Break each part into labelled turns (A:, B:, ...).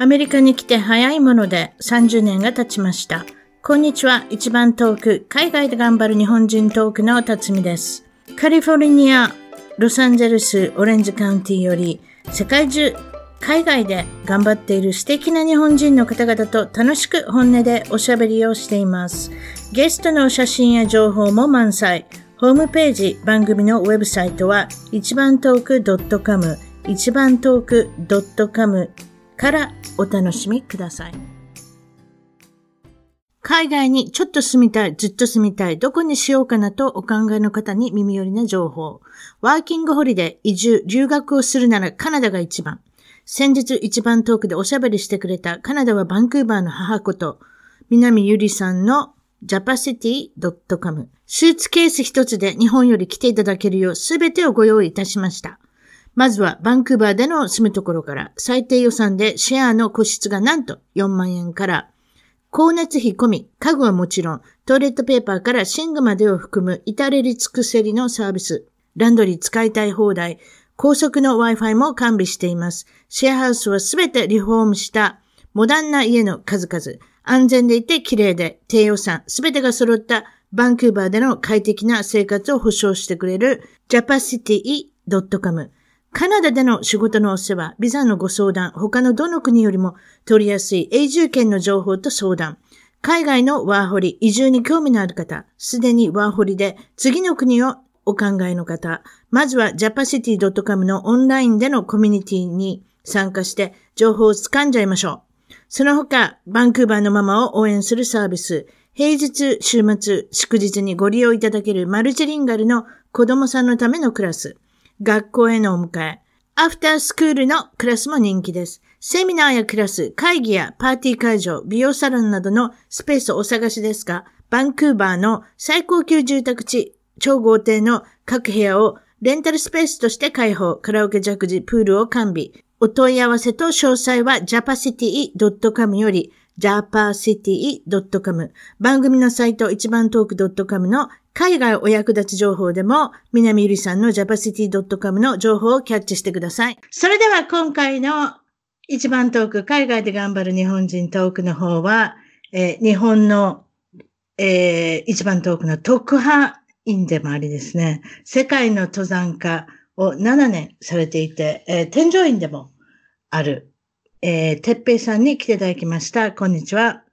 A: アメリカに来て早いもので30年が経ちました。こんにちは。一番遠く、海外で頑張る日本人トークの辰巳です。カリフォルニア、ロサンゼルス、オレンジカウンティより、世界中、海外で頑張っている素敵な日本人の方々と楽しく本音でおしゃべりをしています。ゲストの写真や情報も満載。ホームページ、番組のウェブサイトは、一番トーク .com、一番トーク .com からお楽しみください。海外にちょっと住みたい、ずっと住みたい、どこにしようかなとお考えの方に耳寄りな情報。ワーキングホリデー、移住、留学をするならカナダが一番。先日一番遠くでおしゃべりしてくれたカナダはバンクーバーの母こと、南ゆりさんの japacity.com。スーツケース一つで日本より来ていただけるようすべてをご用意いたしました。まずはバンクーバーでの住むところから最低予算でシェアの個室がなんと4万円から、光熱費込み、家具はもちろん、トイレットペーパーから寝具までを含む至れり尽くせりのサービス。ランドリー使いたい放題、高速の Wi-Fi も完備しています。シェアハウスはすべてリフォームしたモダンな家の数々。安全でいて綺麗で低予算、すべてが揃ったバンクーバーでの快適な生活を保障してくれる japacity.com。カナダでの仕事のお世話、ビザのご相談、他のどの国よりも取りやすい永住権の情報と相談、海外のワーホリ、移住に興味のある方、すでにワーホリで次の国をお考えの方、まずは japacity.com のオンラインでのコミュニティに参加して情報を掴んじゃいましょう。その他、バンクーバーのママを応援するサービス、平日、週末、祝日にご利用いただけるマルチリンガルの子供さんのためのクラス、学校へのお迎え、アフタースクールのクラスも人気です。セミナーやクラス、会議やパーティー会場、美容サロンなどのスペースをお探しですが、バンクーバーの最高級住宅地、超豪邸の各部屋をレンタルスペースとして開放、カラオケジャグジ、プールを完備。お問い合わせと詳細は japacity.com より japacity.com 番組のサイト一番トーク .com の海外お役立ち情報でも南ゆりさんの japacity.com の情報をキャッチしてください。それでは今回の一番トーク海外で頑張る日本人トークの方は、えー、日本の、えー、一番トークの特派員でもありですね、世界の登山家を7年されていて、えー、添乗員でもあるえー、てっぺいさんに来ていただきました。こんにちは。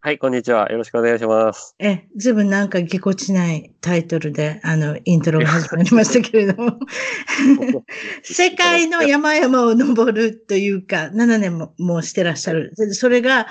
B: はい、こんにちは。よろしくお願いします。
A: え、ずいぶんなんかぎこちないタイトルで、あの、イントロが始まりましたけれども。世界の山々を登るというか、7年ももうしてらっしゃる。それが、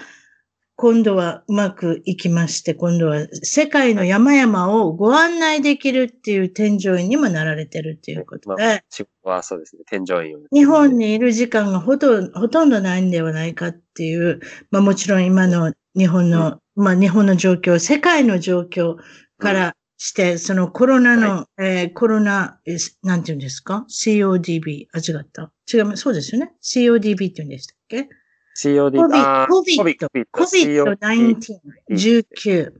A: 今度はうまくいきまして、今度は世界の山々をご案内できるっていう添乗員にもなられてるっていうことで。まあ、
B: はそうですね、添乗員、
A: 日本にいる時間がほとほとんどないんではないかっていう、まあもちろん今の日本の、うん、まあ日本の状況、世界の状況からして、うん、そのコロナの、はい、えー、コロナ、なんて言うんですか ?CODB。あ、違った。違う、そうですよね。CODB って言うんでしたっけ
B: COD、
A: COVID、COVID-19、19。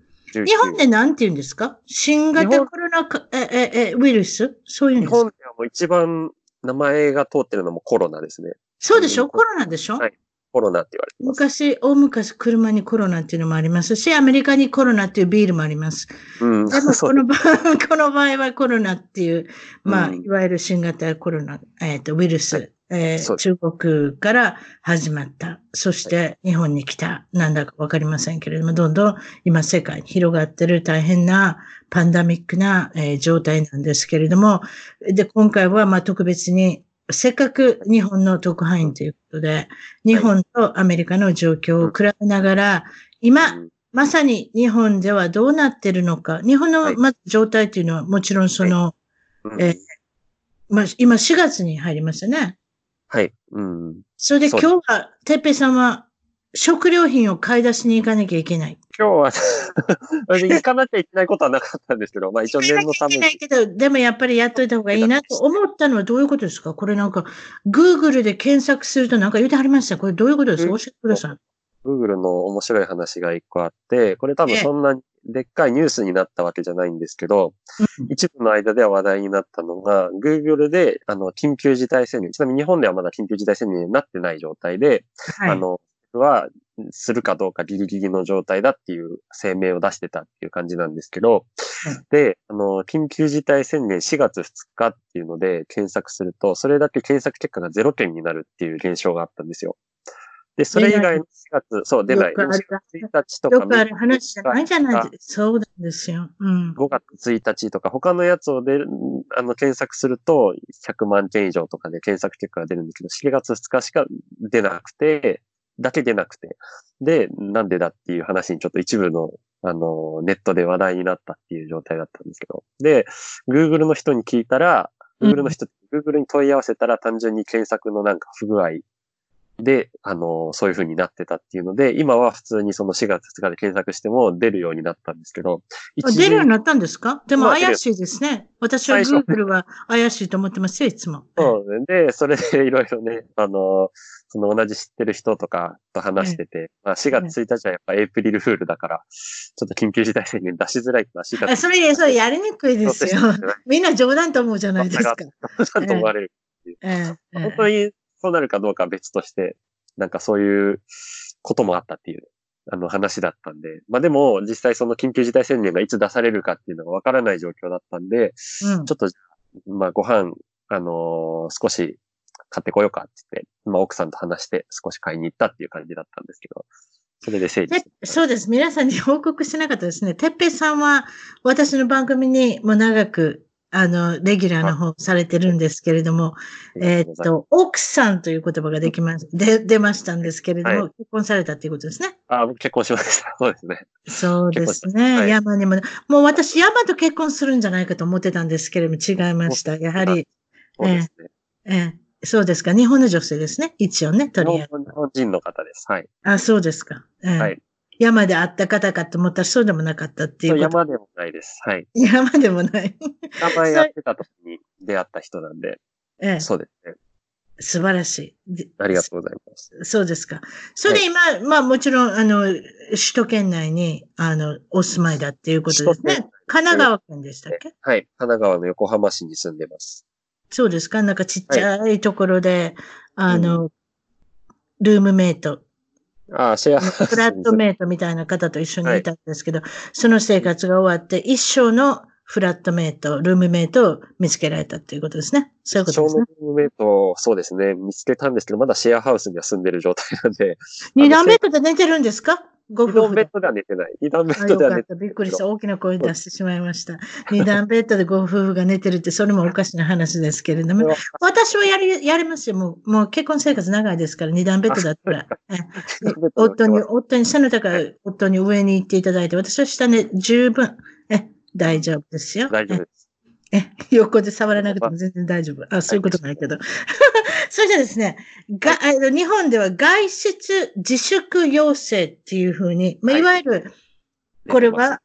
A: 日本で何て言うんですか？新型コロナええウイルス？そういうんですか？
B: 日本ではもう一番名前が通ってるのもコロナですね。
A: そうでしょ？コロナでしょ？はい。
B: コロナって言われて。
A: 昔、大昔車にコロナっていうのもありますし、アメリカにコロナっていうビールもあります。うん。でも この場 この場合はコロナっていう、まあ、いわゆる新型コロナ、えっ、ー、と、ウイルスえー、中国から始まった。そして日本に来た。なんだかわかりませんけれども、どんどん今世界に広がってる大変なパンダミックな、えー、状態なんですけれども、で、今回はまあ特別にせっかく日本の特派員ということで、日本とアメリカの状況を比べながら、今、まさに日本ではどうなってるのか、日本のまず状態というのはもちろんその、えーまあ、今4月に入りましたね。
B: はい。うん。
A: それで今日は、てっぺいさんは食料品を買い出しに行かなきゃいけない。
B: 今日は 行かなきゃいけないことはなかったんですけど、まあ一応念のために。
A: ないけど、でもやっぱりやっといた方がいいなと思ったのはどういうことですか？これなんか、Google で検索するとなんか言うてはりました。これどういうことですか？教えてください。
B: Google の面白い話が一個あって、これ多分そんなでっかいニュースになったわけじゃないんですけど、一部の間では話題になったのが、Google で、あの、緊急事態宣言、ちなみに日本ではまだ緊急事態宣言になってない状態で、はい、あの、索はするかどうかギリギリの状態だっていう声明を出してたっていう感じなんですけど、で、あの、緊急事態宣言4月2日っていうので検索すると、それだけ検索結果が0件になるっていう現象があったんですよ。で、それ以外の4月、そう、出ない。4月1日とか。
A: よくある話じゃないじゃないですか。そうなんですよ。うん。5
B: 月1日とか、他のやつをで、あの、検索すると、100万件以上とかで検索結果が出るんですけど、4月2日しか出なくて、だけ出なくて。で、なんでだっていう話にちょっと一部の、あの、ネットで話題になったっていう状態だったんですけど。で、Google の人に聞いたら、Google の人、うん、Google に問い合わせたら単純に検索のなんか不具合で、あの、そういう風になってたっていうので、今は普通にその4月2日で検索しても出るようになったんですけど。
A: 出るようになったんですか？でも怪しいですね。私は Google は怪しいと思ってますよ、いつも。
B: そうね。で、それでいろいろね、あの、その同じ知ってる人とかと話してて、まあ4月1日はやっぱエイプリルフールだから、ちょっと緊急事態宣言出しづらいか
A: ら、4月。それ、それやりにくいですよ。みんな冗談と思うじゃないですか。冗
B: 談と思われる。ええ本当にそうなるかどうかは別として、なんかそういうこともあったっていう、あの話だったんで。まあでも、実際その緊急事態宣言がいつ出されるかっていうのがわからない状況だったんで、うん、ちょっと、まあご飯、あのー、少し買ってこようかって言って、まあ奥さんと話して少し買いに行ったっていう感じだったんですけど、それで整理
A: そうです。皆さんに報告しなかったですね。てっぺいさんは私の番組にも長くあの、レギュラーの方されてるんですけれども、えっと、奥さんという言葉ができま、で、出ましたんですけれども、はい、結婚されたっていうことですね。
B: あ、僕結婚しました。そうですね。
A: そうですね。はい、山にも、もう私山と結婚するんじゃないかと思ってたんですけれども、違いました。やはり、
B: そうですね。
A: ええそうですか。日本の女性ですね。一応ね、とりあえず。
B: 日本人の方です。はい。
A: あ、そうですか。えー、はい。山で会った方かと思ったらそうでもなかったっていう
B: 山でもないです。はい。
A: 山でもない。
B: 名前やってた時に出会った人なんで。ええ。そうですね。
A: 素晴らし
B: い。ありがとうございます。
A: そうですか。それで今、はい、まあもちろん、あの、首都圏内に、あの、お住まいだっていうことですね。神奈川県でしたっけ？
B: はい。神奈川の横浜市に住んでます。
A: そうですか？なんかちっちゃいところで、はい、あの、うん、ルームメイト、
B: ああ、シェア。
A: フラットメイトみたいな方と一緒にいたんですけど、はい、その生活が終わって、一生のフラットメイト、ルームメイトを見つけられたということですね。そういうことですね。
B: ルームメイト、そうですね。見つけたんですけど、まだシェアハウスには住んでる状態なんで。
A: 二段ベッドで寝てるんですか？
B: ご夫婦。2段ベッドでは寝てない。2段ベッドでは寝てない。
A: びっくりした。大きな声出してしまいました。2段ベッドでご夫婦が寝てるって、それもおかしな話ですけれども。私はやり、やりますよ。もう、もう結婚生活長いですから、2段ベッドだったら。夫に、夫に、背の高い夫に上に行っていただいて、私は下ね、十分、え、大丈夫ですよ。
B: 大丈夫です。
A: え、横で触らなくても全然大丈夫。あ、そういうことないけど。それじゃですね、が、日本では外出自粛要請っていうふうに、まあ、いわゆる、これは、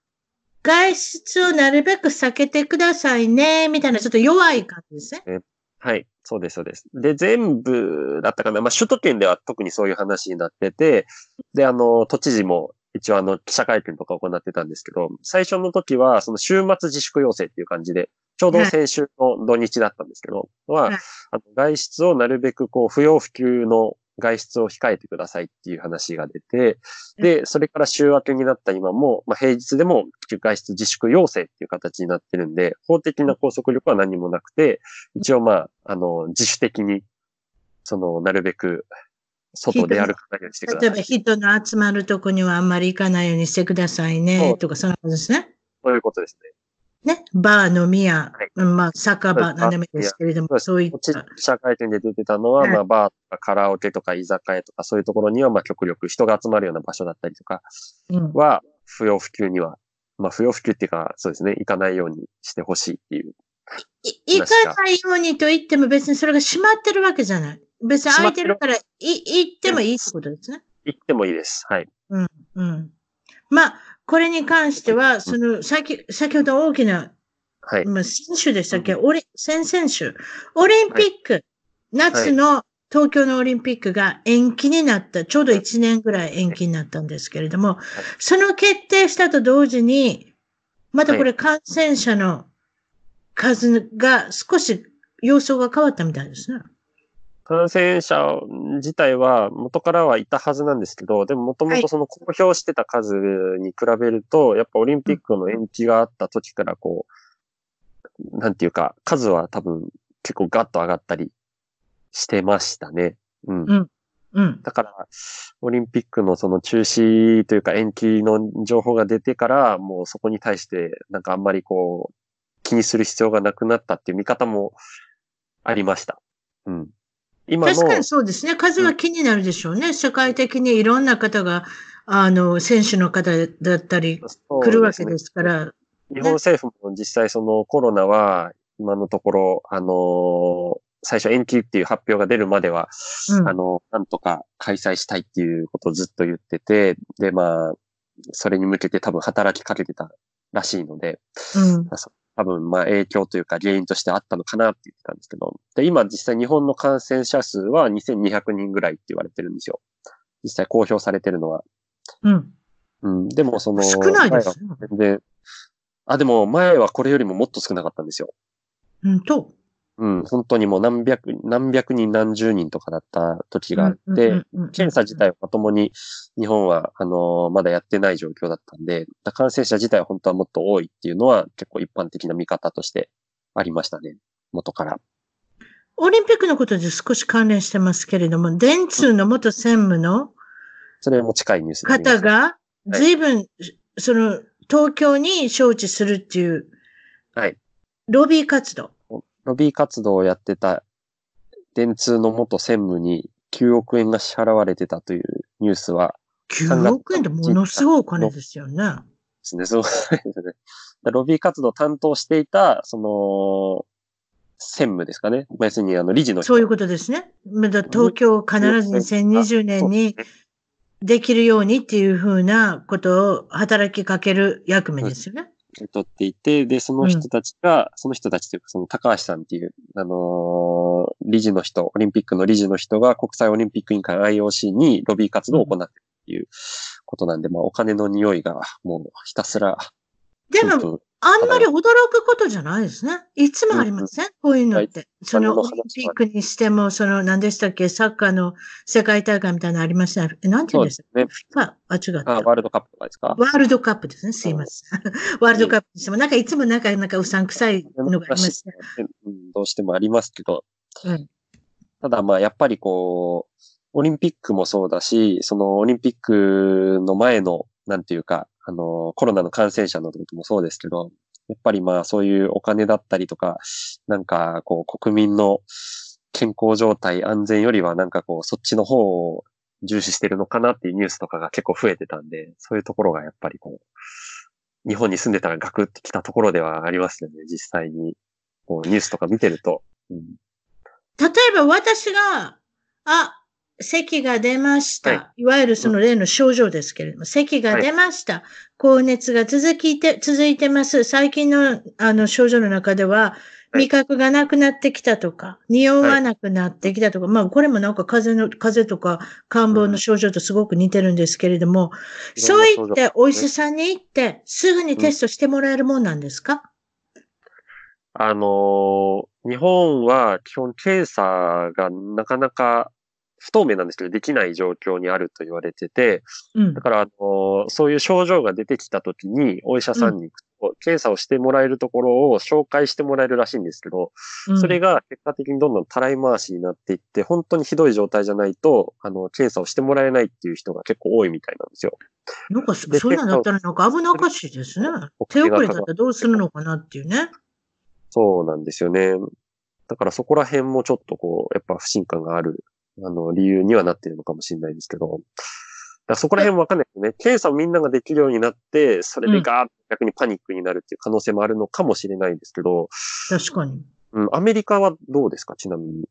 A: 外出をなるべく避けてくださいね、みたいなちょっと弱い感じですね。
B: はい。そうです、そうです。で、全部だったかな。まあ、首都圏では特にそういう話になってて、で、あの、都知事も一応あの、記者会見とか行ってたんですけど、最初の時は、その週末自粛要請っていう感じで、ちょうど先週の土日だったんですけど、はい、は、あの外出をなるべくこう、不要不急の外出を控えてくださいっていう話が出て、で、それから週明けになった今も、まあ、平日でも外出自粛要請っていう形になってるんで、法的な拘束力は何もなくて、一応まあ、あの、自主的に、その、なるべく外で歩かないようにしてください。
A: 例えば人の集まるとこにはあんまり行かないようにしてくださいね、とか、そんなことですね。
B: そういうことですね。
A: ね、バー、飲み屋、はい、まあ、酒場、何でもいいですけれども、そういった。
B: 社会店で出てたのは、はい、まあ、バーとかカラオケとか居酒屋とか、そういうところには、まあ、極力人が集まるような場所だったりとかは、不要不急には、まあ、不要不急っていうか、そうですね、行かないようにしてほしいっていう。
A: 行かないようにと言っても別にそれが閉まってるわけじゃない。別に空いてるから、い、行ってもいいってことですね。
B: 行ってもいいです。はい。
A: うん、うん。まあ、これに関しては、その、先、先ほど大きなはい。まあ、選手でしたっけ、オリ、先々週。オリンピック、はい、夏の東京のオリンピックが延期になった、ちょうど1年ぐらい延期になったんですけれども、その決定したと同時に、またこれ感染者の数が少し様相が変わったみたいですね。
B: 感染者自体は元からはいたはずなんですけど、でももともとその公表してた数に比べると、やっぱオリンピックの延期があった時からこう、なんていうか、数は多分結構ガッと上がったりしてましたね。うん。
A: うん。うん。
B: だから、オリンピックのその中止というか延期の情報が出てから、もうそこに対して、なんかあんまりこう、気にする必要がなくなったっていう見方もありました。うん。今の、
A: 確かにそうですね。数は気になるでしょうね。世界的にいろんな方が、あの、選手の方だったり、来るわけ
B: ね
A: ですから。
B: 日本政府も実際そのコロナは、今のところ、あのー最初延期っていう発表が出るまでは、
A: うん
B: あの、なんとか開催したいっていうことをずっと言ってて、で、まあ、それに向けて多分働きかけてたらしいので、
A: うん。
B: 多分、まあ、影響というか原因としてあったのかなって言ってたんですけど、で、今実際日本の感染者数は2200人ぐらいって言われてるんですよ。実際公表されてるのは。
A: うん。
B: うん。でも、その、
A: 少ないですね。
B: 前は全然、あ、でも前はこれよりももっと少なかったんですよ。
A: うんと。
B: うん。本当にもう何百、何百人何十人とかだった時があって、検査自体はまともに日本は、あのーまだやってない状況だったんで、感染者自体は本当はもっと多いっていうのは結構一般的な見方としてありましたね。元から。
A: オリンピックのことで少し関連してますけれども、電通の元専務の
B: それも近いニュース
A: 方が、随分、その、東京に招致するっていう、
B: はい。
A: ロビー活動。
B: ロビー活動をやってた電通の元専務に9億円が支払われてたというニュースは
A: 9億円ってものすごいお金ですよね。
B: ですね。そうですね。ロビー活動を担当していた、その、専務ですかね。まあ要するに、あの、理事の人。
A: そういうことですね。まだ東京を必ず2020年にできるようにっていうふうなことを働きかける役目ですよね。
B: 取っていて、で、その人たちが、その人たちというか、その高橋さんっていう、あのー理事の人、オリンピックの理事の人が国際オリンピック委員会 IOC にロビー活動を行っているっていうことなんで、まあ、お金の匂いがもうひたすら、
A: でも、あんまり驚くことじゃないですね。いつもありません、こういうのって。そのオリンピックにしても、その何でしたっけ、サッカーの世界大会みたいなのありましたなんて言うんでしたっ
B: ね。
A: けあ、あ、違った。
B: あ、ワールドカップとかですか？
A: ワールドカップですね。すいません。ワールドカップにしても、なんかいつもなんか、なんかうさんくさいのがありますね。
B: うん。どうしてもありますけど、
A: うん
B: ただまあやっぱりこう、オリンピックもそうだし、そのオリンピックの前の、なんていうか、あの、コロナの感染者のこともそうですけど、やっぱりまあそういうお金だったりとか、なんかこう国民の健康状態、安全よりはなんかこうそっちの方を重視してるのかなっていうニュースとかが結構増えてたんで、そういうところがやっぱりこう、日本に住んでたらガクってきたところではありますよね、実際に。こうニュースとか見てると。うん
A: 例えば私が、あ、咳が出ました。
B: はい。
A: い、わゆるその例の症状ですけれども、咳が出ました。高熱が続きて、続いてます。最近のあの症状の中では、
B: はい。
A: 味覚がなくなってきたとか、匂わなくなってきたとか、まあこれもなんか風邪の、風邪とか感冒の症状とすごく似てるんですけれども、う
B: んな症状。
A: 言ってお医者さんに行って、すぐにテストしてもらえるもんなんですか、
B: あのー日本は基本検査がなかなか不透明なんですけど、できない状況にあると言われてて、
A: うん
B: だ。から、あのーそういう症状が出てきたときに、お医者さんに行くと、検査をしてもらえるところを紹介してもらえるらしいんですけど、
A: うん
B: それが結果的にどんどんたらい回しになっていって、本当にひどい状態じゃないと、あの、検査をしてもらえないっていう人が結構多いみたいなんですよ。
A: なんかそ、
B: で
A: そういうのだったらなんか危なっかしいですね。手遅れだったらどうするのかなっていうね。
B: そうなんですよね。だからそこら辺もちょっとこう、やっぱ不信感がある、あの、理由にはなってるのかもしれないですけど、だそこら辺もわかんないですね。検査をみんなができるようになって、それでガーッと逆にパニックになるっていう可能性もあるのかもしれないですけど、
A: 確かに。
B: うん、アメリカはどうですか？ちなみに。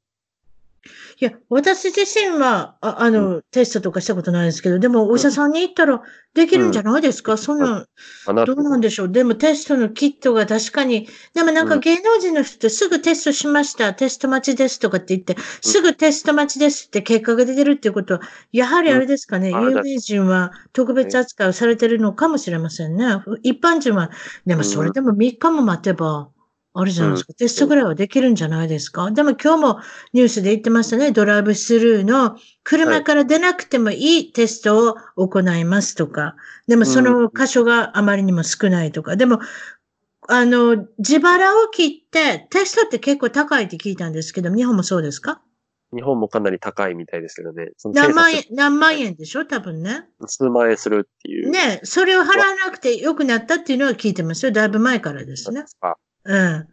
A: いや、私自身は、ああの、テストとかしたことないですけど、でもお医者さんに行ったらできるんじゃないですか、そんな、
B: かな
A: どうなんでしょう？でもテストのキットが確かに、でもなんか
B: うん。
A: 芸能人の人ってすぐテストしました、テスト待ちですとかって言って、すぐテスト待ちですって結果が出てるっていうことは、やはりあれですかね、有名人は特別扱いをされてるのかもしれませんね。一般人は、でもそれでも3日も待てばあるじゃないですか。テストぐらいはできるんじゃないですか？でも今日もニュースで言ってましたね。ドライブスルーの車から出なくてもいいテストを行いますとか。でもその箇所があまりにも少ないとか。でも、あの、自腹を切って、テストって結構高いって聞いたんですけど、日本もそうですか？
B: 日本もかなり高いみたいですけどね。
A: 何万円何万円でしょ？多分ね。
B: 数万円するっていう。
A: ね、それを払わなくて良くなったっていうのは聞いてますよ。だいぶ前からですね。
B: あ
A: うん。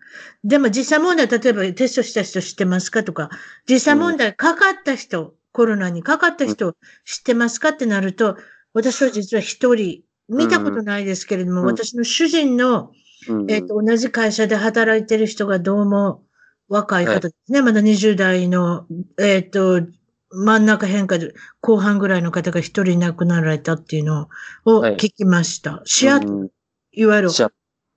A: でも実際問題、例えばテストした人知ってますかとか、実際問題かかった人、コロナにかかった人知ってますかってなると、私は実は一人、見たことないですけれども、
B: うん
A: 私の主人の、
B: うん
A: えっ、と、同じ会社で働いてる人がどうも若い方ですね。まだ20代の、えっ、と、真ん中変化で後半ぐらいの方が一人亡くなられたっていうのを
B: はい
A: 聞きました。シアトル、
B: うん
A: いわゆる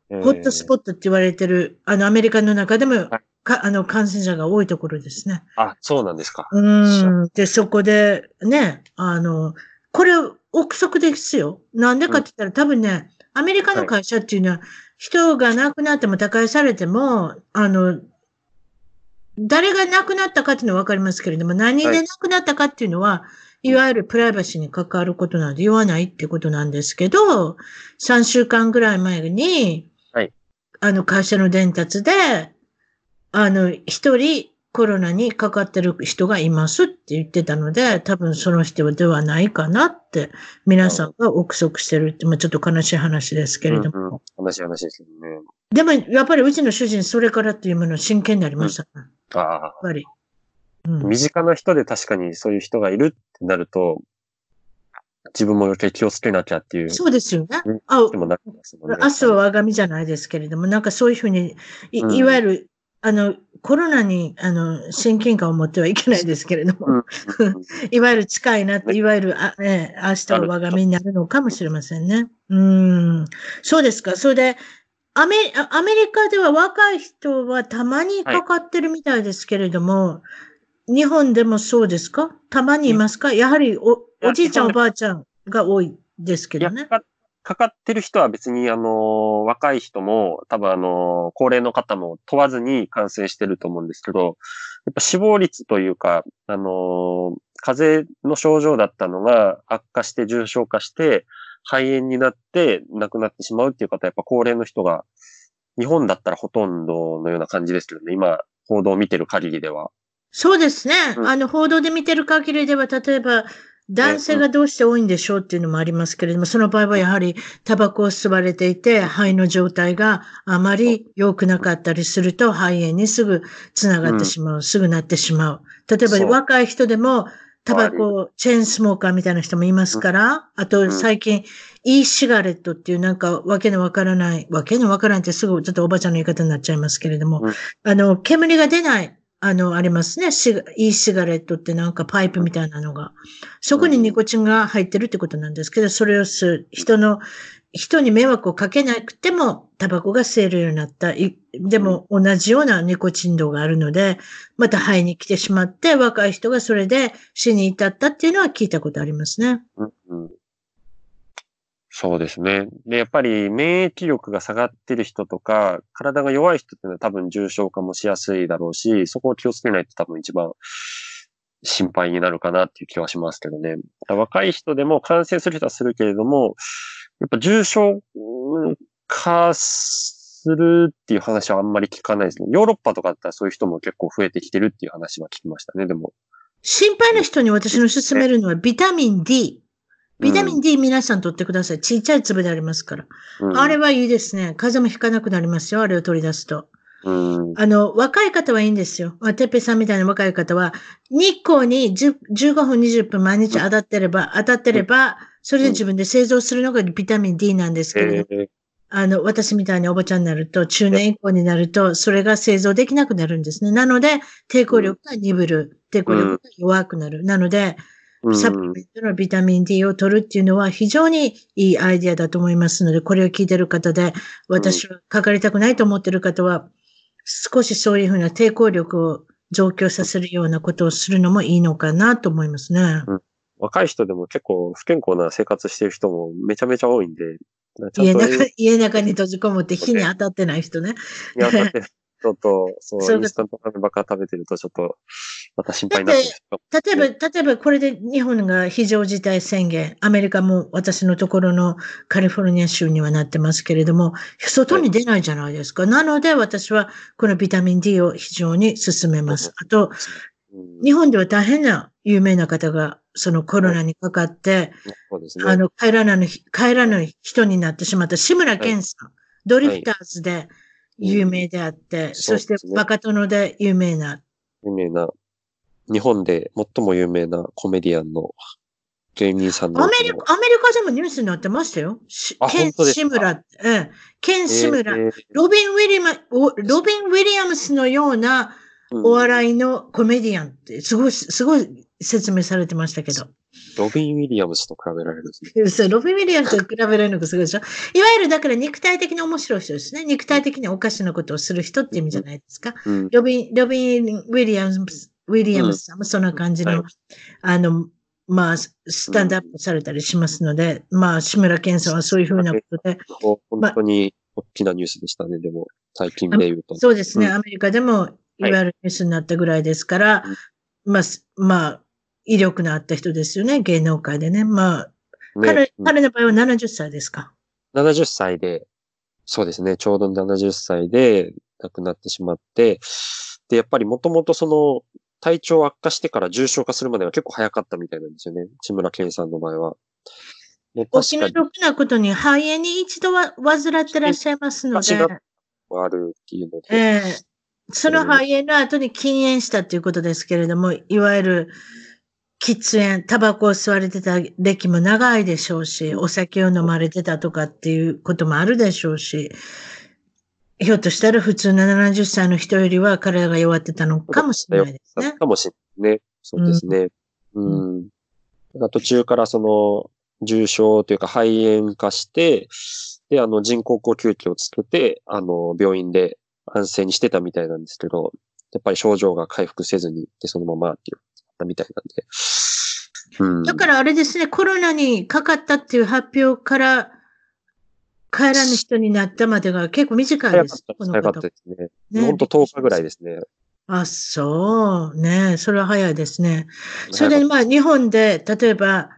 A: ホットスポットって言われてる、あの、アメリカの中でも、
B: はい
A: かあの、感染者が多いところですね。
B: あ、そうなんですか。
A: うーん。で、そこで、ね、あの、これ、憶測ですよ。なんでかって言ったら、多分ね、アメリカの会社っていうのは、人が亡くなっても他界されても、あの、誰が亡くなったかっていうのはわかりますけれども、何で亡くなったかっていうのは、いわゆるプライバシーに関わることなので言わないってことなんですけど、3週間ぐらい前に、
B: はい
A: あの会社の伝達で、あの、一人コロナにかかってる人がいますって言ってたので、多分その人ではないかなって、皆さんが憶測してるって、まあちょっと悲しい話ですけれども。
B: うんうん悲しい話ですね。
A: でも、やっぱりうちの主人、それからっていうもの真剣になりましたね。やっ
B: ああ、
A: ぱり。うん
B: 身近な人で確かにそういう人がいるってなると、自分も余計気をつけなきゃっていう
A: そうですよね
B: うん。
A: あ、
B: でもなりますもんね。
A: 明日は我が身じゃないですけれども、なんかそういうふうに、い
B: うん
A: いわゆる、あの、コロナに、あの、親近感を持ってはいけないですけれども、
B: うんうん
A: いわゆる近いなって、いわゆる、あ、えー明日は我が身になるのかもしれませんね。うん。そうですか。それで、アメあアメリカでは若い人はたまにかかってるみたいですけれども、日本でもそうですか？たまにいますか？やはりお、おじいちゃんおばあちゃんが多いですけどね
B: か。かかかってる人は別に、あの、若い人も、多分あの、高齢の方も問わずに感染してると思うんですけど、やっぱ死亡率というか、あの、風邪の症状だったのが悪化して重症化して、肺炎になって亡くなってしまうっていう方はやっぱ高齢の人が、日本だったらほとんどのような感じですけどね、今、報道を見てる限りでは。
A: そうですね。
B: うん
A: あの、報道で見てる限りでは、例えば、男性がどうして多いんでしょうっていうのもありますけれども、その場合はやはりタバコを吸われていて、肺の状態があまり良くなかったりすると、肺炎にすぐつながってしまう、すぐなってしまう。例えば若い人でも、タバコ、チェーンスモーカーみたいな人もいますから、あと最近、e シガレットっていうなんかわけのわからない、わけのわからないってすぐちょっとおばちゃんの言い方になっちゃいますけれども、
B: うん。
A: あの、煙が出ない、あの、ありますね。シガ e シガレットってなんかパイプみたいなのが。そこにニコチンが入ってるってことなんですけど、それを吸う。人の、人に迷惑をかけなくても、タバコが吸えるようになった。いでも、同じようなニコチン度があるので、また肺に来てしまって、若い人がそれで死に至ったっていうのは聞いたことありますね。
B: うんうんそうですね。で、やっぱり免疫力が下がってる人とか、体が弱い人っていうのは多分重症化もしやすいだろうし、そこを気をつけないと多分一番心配になるかなっていう気はしますけどね。若い人でも感染する人はするけれども、やっぱ重症化するっていう話はあんまり聞かないですね。ヨーロッパとかだったらそういう人も結構増えてきてるっていう話は聞きましたね、でも。
A: 心配な人に私の勧めるのはビタミン D。ビタミン D 皆さん取ってください。ちっちゃい粒でありますから。
B: うん
A: あれはいいですね。風邪もひかなくなりますよ。あれを取り出すと。
B: うん。
A: あの、若い方はいいんですよ。まあてっぺいさんみたいな若い方は、日光に10 15分、20分毎日当たってれば、当たってれば、それで自分で製造するのがビタミン D なんですけれども、
B: えー
A: あの、私みたいにおばちゃんになると、中年以降になると、それが製造できなくなるんですね。なので、抵抗力が鈍る。抵抗力が弱くなる。なので、
B: うん
A: サプリメントのビタミン D を取るっていうのは非常にいいアイディアだと思いますので、これを聞いてる方で、私はかかりたくないと思ってる方は、少しそういうふうな抵抗力を増強させるようなことをするのもいいのかなと思いますね。
B: 若い人でも結構不健康な生活してる人もめちゃめちゃ多いんで、
A: 家中、家中に閉じこもって火に当たってない人ね。
B: に当たってる人と、そう、
A: そう
B: インスタントラーメンばっか食べてると、ちょっと、また心配になってる人
A: 例えば、例えばこれで日本が非常事態宣言、アメリカも私のところのカリフォルニア州にはなってますけれども、外に出ないじゃないですか。なので私はこのビタミン D を非常に勧めます。あと、
B: うん。
A: 日本では大変な有名な方がそのコロナにかかって、
B: そうですね。
A: あの、帰らない、帰らない人になってしまった。志村けんさん、ドリフターズで有名であって、そして
B: そうですね。
A: バカ殿で有名な。
B: 有名な、日本で最も有名なコメディアンの芸人さんの。
A: アメリカ、アメリカでもニュースになってましたよ。ケン・シムラって、ええ、ケン・シムラ、
B: えー
A: ロビン・ウィリマ、おロビン・ウィリアムスのような
B: うん。
A: お笑いのコメディアンって、すごい、すごい説明されてましたけど。
B: ロビン・ウィリアムスと比べられるんですね。
A: そうロビン・ウィリアムスと比べられるのがすごいでしょ。いわゆるだから肉体的に面白い人ですね。肉体的におかしなことをする人って意味じゃないですか。
B: うん。
A: ロビン、ロビン・ウィリアムス、ウィリアムスさんもそんな感じの、
B: はい
A: あの、まあ、スタンドアップされたりしますので、まあ、志村けんさんはそういうふうなことで、
B: 本当に大きなニュースでしたね、でも、最近で言うと。
A: そうですね、
B: うん
A: アメリカでも、いわゆるニュースになったぐらいですから、まあ、すまあ、威力のあった人ですよね、芸能界でね。まあ、彼
B: ね、うん
A: 彼の場合は70歳ですか
B: ？70歳で、そうですね、ちょうど70歳で亡くなってしまって、で、やっぱりもともとその、体調悪化してから重症化するまでは結構早かったみたいなんですよね。千村健さんの場合は。
A: お気の毒なことに肺炎に一度は患ってらっしゃいますので、
B: あるっていうので。
A: ええその肺炎の後に禁煙したということですけれども、いわゆる喫煙、タバコを吸われてた歴も長いでしょうし、お酒を飲まれてたとかっていうこともあるでしょうし、ひょっとしたら普通の70歳の人よりは体が弱ってたのかもしれないですね。
B: かもしれないね。そうですね。うん。だから途中からその、重症というか肺炎化して、で、あの、人工呼吸器をつけて、あの、病院で安静にしてたみたいなんですけど、やっぱり症状が回復せずに、で、そのままっていう、ったみたいなんで。うん。
A: だからあれですね、コロナにかかったっていう発表から帰らぬ人になったまでが結構短いです。
B: 早かったです。
A: この方
B: 早かったですね。
A: ね
B: ほんと10日ぐらいですね。
A: あ、そう。ねそれは早いですね。それで、まあ、日本で、例えば、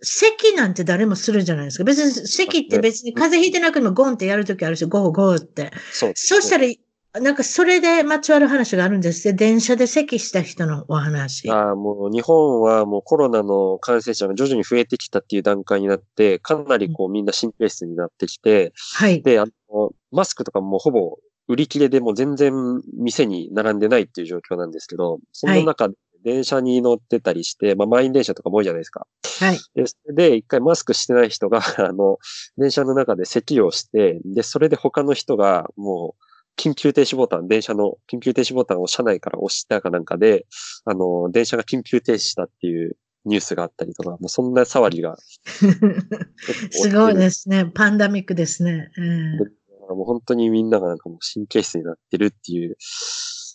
A: 咳なんて誰もするじゃないですか。別に、咳って別に風邪ひいてなくてもゴンってやるときあるし、ゴーゴーって。
B: たそうね
A: そうしたら、なんかそれでまつわる話があるんですって。電車で咳した人のお話。
B: ああ、もう日本はもうコロナの感染者が徐々に増えてきたっていう段階になって、かなりこうみんな神経質になってきて、
A: はい。
B: で、あの、マスクとかもほぼ売り切れでもう全然店に並んでないっていう状況なんですけど、その中で電車に乗ってたりして、まあ満員電車とかも多いじゃないですか。
A: はい。
B: で、それで一回マスクしてない人が、あの、電車の中で咳をして、で、それで他の人がもう、緊急停止ボタン、電車の緊急停止ボタンを車内から押したかなんかで、あの、電車が緊急停止したっていうニュースがあったりとか、もうそんな騒ぎが。
A: すごいですね。パンダミックですね。うん
B: もう本当にみんながなんかもう神経質になってるっていう。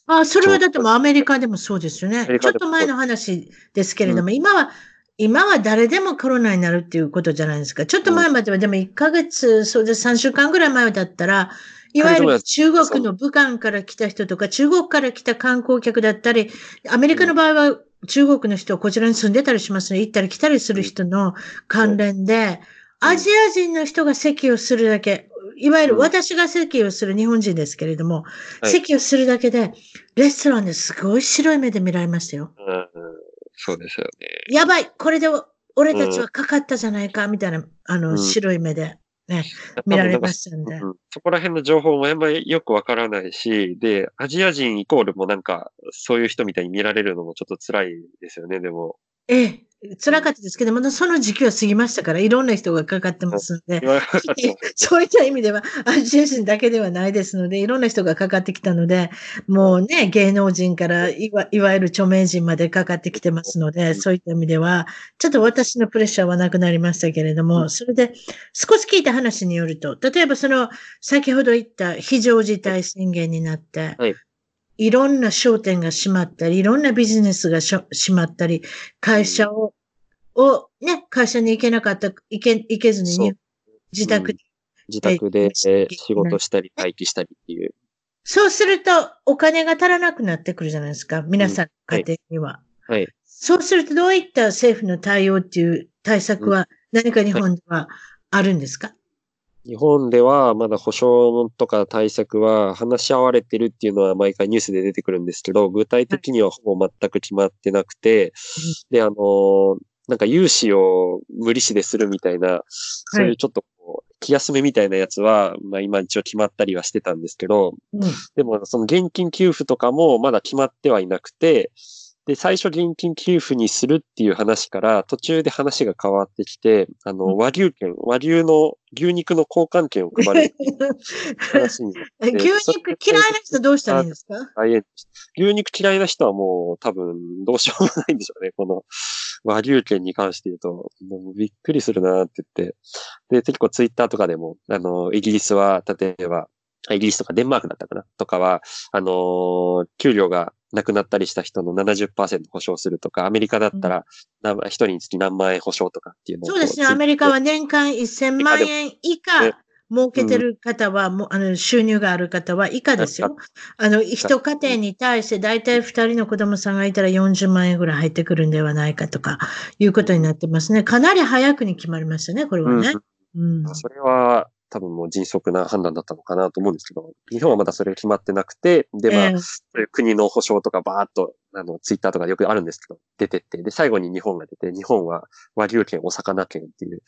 A: あ、それはだってもうアメリカでもそうですよね。ちょっと前の話ですけれども、今は、今は誰でもコロナになるっていうことじゃないですか。ちょっと前まではでも1ヶ月、そうです3週間ぐらい前だったら、いわゆる中国の武漢から来た人とか、中国から来た観光客だったり、アメリカの場合は中国の人はこちらに住んでたりしますね。行ったり来たりする人の関連で、アジア人の人が席をするだけ、いわゆる私が席をする日本人ですけれども、
B: はい。
A: 席をするだけで、レストランですごい白い目で見られましたよ。
B: そうですよね。
A: やばいこれで俺たちはかかったじゃないかみたいな、あの、
B: うん。
A: 白い目で、ね、見られましたんで。
B: うんそこら辺の情報もあんまりよくわからないし、で、アジア人イコールもなんか、そういう人みたいに見られるのもちょっと辛いですよね、でも。
A: ええ、辛かったですけど、まだその時期は過ぎましたから、いろんな人がかかってますんで。
B: 今
A: そういった意味では、アジア人だけではないですので、いろんな人がかかってきたので、もうね、芸能人からいわいわゆる著名人までかかってきてますので、そういった意味では、ちょっと私のプレッシャーはなくなりましたけれども、それで少し聞いた話によると、例えばその、先ほど言った非常事態宣言になって、
B: はい
A: いろんな商店が閉まったり、いろんなビジネスが閉まったり、会社を、をね、会社に行けなかった、行け、行けずに自宅に
B: 自宅で、
A: はい
B: えー仕事したり待機したりっていう。
A: そうすると、お金が足らなくなってくるじゃないですか。皆さんの家庭には。
B: はい。
A: そうすると、どういった政府の対応っていう対策は何か日本ではあるんですか、
B: 日本ではまだ保証とか対策は話し合われてるっていうのは毎回ニュースで出てくるんですけど、具体的にはほぼ全く決まってなくて、で、あのーなんか融資を無利子でするみたいな、そういうちょっとこう、気休めみたいなやつは、まあ今一応決まったりはしてたんですけど、
A: うん。
B: でもその現金給付とかもまだ決まってはいなくて、で、最初現金給付にするっていう話から途中で話が変わってきて、あ
A: うん
B: の、和牛券、和牛の牛肉の交換券を配る 話に。
A: 牛肉嫌いな人どうしたらいいんですか？
B: 大変牛肉嫌いな人はもう多分どうしようもないんでしょうね。この和牛券に関して言うと、もうびっくりするなって言って。で、結構ツイッターとかでも、あの、イギリスは、例えば、イギリスとかデンマークだったかな？とかは、あのー給料がなくなったりした人の70%保証するとか、アメリカだったら、な一人につき何万円保証とかっていうのを
A: そうですね。
B: こ
A: アメリカは年間1000万円以下
B: ね
A: 儲けてる方は、もうあの収入がある方は以下ですよ。あの、一家庭に対して大体2人の子供さんがいたら40万円ぐらい入ってくるんではないかとか、いうことになってますね。かなり早くに決まりましたね、これはね。うん。
B: それは多分もう迅速な判断だったのかなと思うんですけど、日本はまだそれが決まってなくて、で、まあ、
A: ええ
B: そういう国の保障とかバーっと、あの、ツイッターとかでよくあるんですけど、出てって、で、最後に日本が出て、日本は和牛券、お魚券っていう。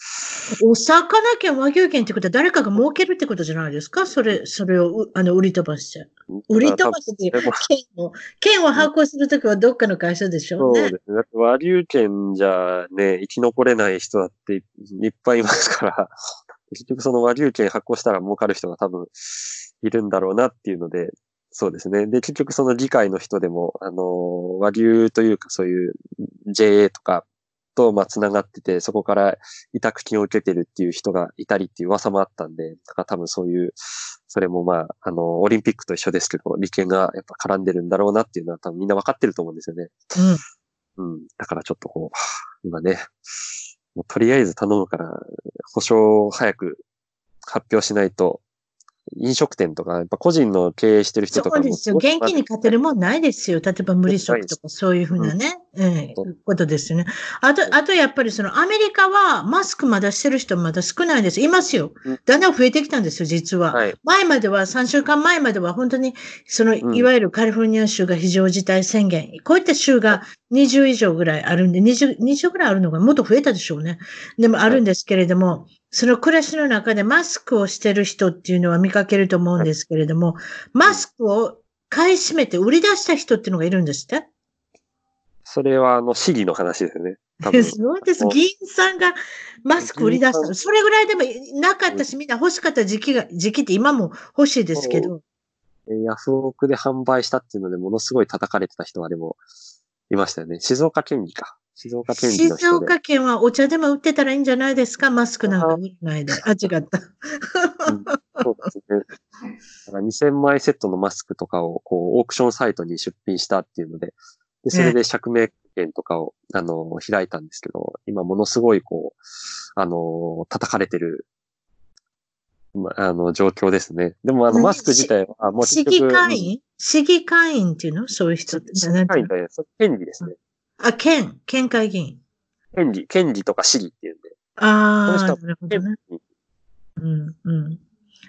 A: お魚券、和牛券ってことは誰かが儲けるってことじゃないですか？それ、それをうあの売り飛ばして。売り飛ばして
B: でも
A: 券を、券を発行するときはどっかの会社でしょ
B: そうう
A: ね。
B: ですね。和牛券じゃね、生き残れない人だっていいっぱいいますから、結局その和牛券発行したら儲かる人が多分いるんだろうなっていうので、そうですね。で、結局その議会の人でも、あの、和牛というかそういう JA とかと、まあ、つながってて、そこから委託金を受けてるっていう人がいたりっていう噂もあったんで、だから多分そういう、それもまあ、あの、オリンピックと一緒ですけど、利権がやっぱ絡んでるんだろうなっていうのは多分みんな分かってると思うんですよね。
A: うん。
B: うん。だからちょっとこう、はあ今ね、もうとりあえず頼むから、保証を早く発表しないと、飲食店とか、やっぱ個人の経営してる人とかも。
A: そうですよ。現金に勝てるもんないですよ。例えば無利息とかそういうふうなね、ええ
B: そう
A: ことですよね。あと、あとやっぱりそのアメリカはマスクまだしてる人まだ少ないです。いますよ
B: うん。
A: だんだん増えてきたんですよ、実は。
B: はい。
A: 前までは、3週間前までは本当に、その、
B: ん
A: いわゆるカリフォルニア州が非常事態宣言、こういった州が20以上ぐらいあるんで、20、20ぐらいあるのがもっと増えたでしょうね。でもあるんですけれども、その暮らしの中でマスクをしてる人っていうのは見かけると思うんですけれども、マスクを買い占めて売り出した人っていうのがいるんですって？
B: それは、あの、市議の話ですよね。多分。
A: すごいです。
B: お
A: 議員さんがマスク売り出した。それぐらいでもなかったし、みんな欲しかった時期が、時期って今も欲しいですけど、
B: えーヤフオクで販売したっていうので、ものすごい叩かれてた人はでも、いましたよね。静岡県議か。静岡県議
A: 静。岡県はお茶でも売ってたらいいんじゃないですか？マスクなんか売らないで。あ、違った。
B: うんそうですね。だから2000枚セットのマスクとかを、こう、オークションサイトに出品したっていうので、でそれで釈明権とかを、あの、開いたんですけど、今ものすごい、こう、あの、叩かれてる、まあの、状況ですね。でも、あの、
A: 何？
B: マスク自体は、もう
A: 市議会？員市議会員っていうの？そういう人って。
B: 市議会員というそれ県議ですね。
A: あ、県、県会議員。
B: 県議、県議とか市議っていうんで。
A: ああ、なるほどね。うん、うん。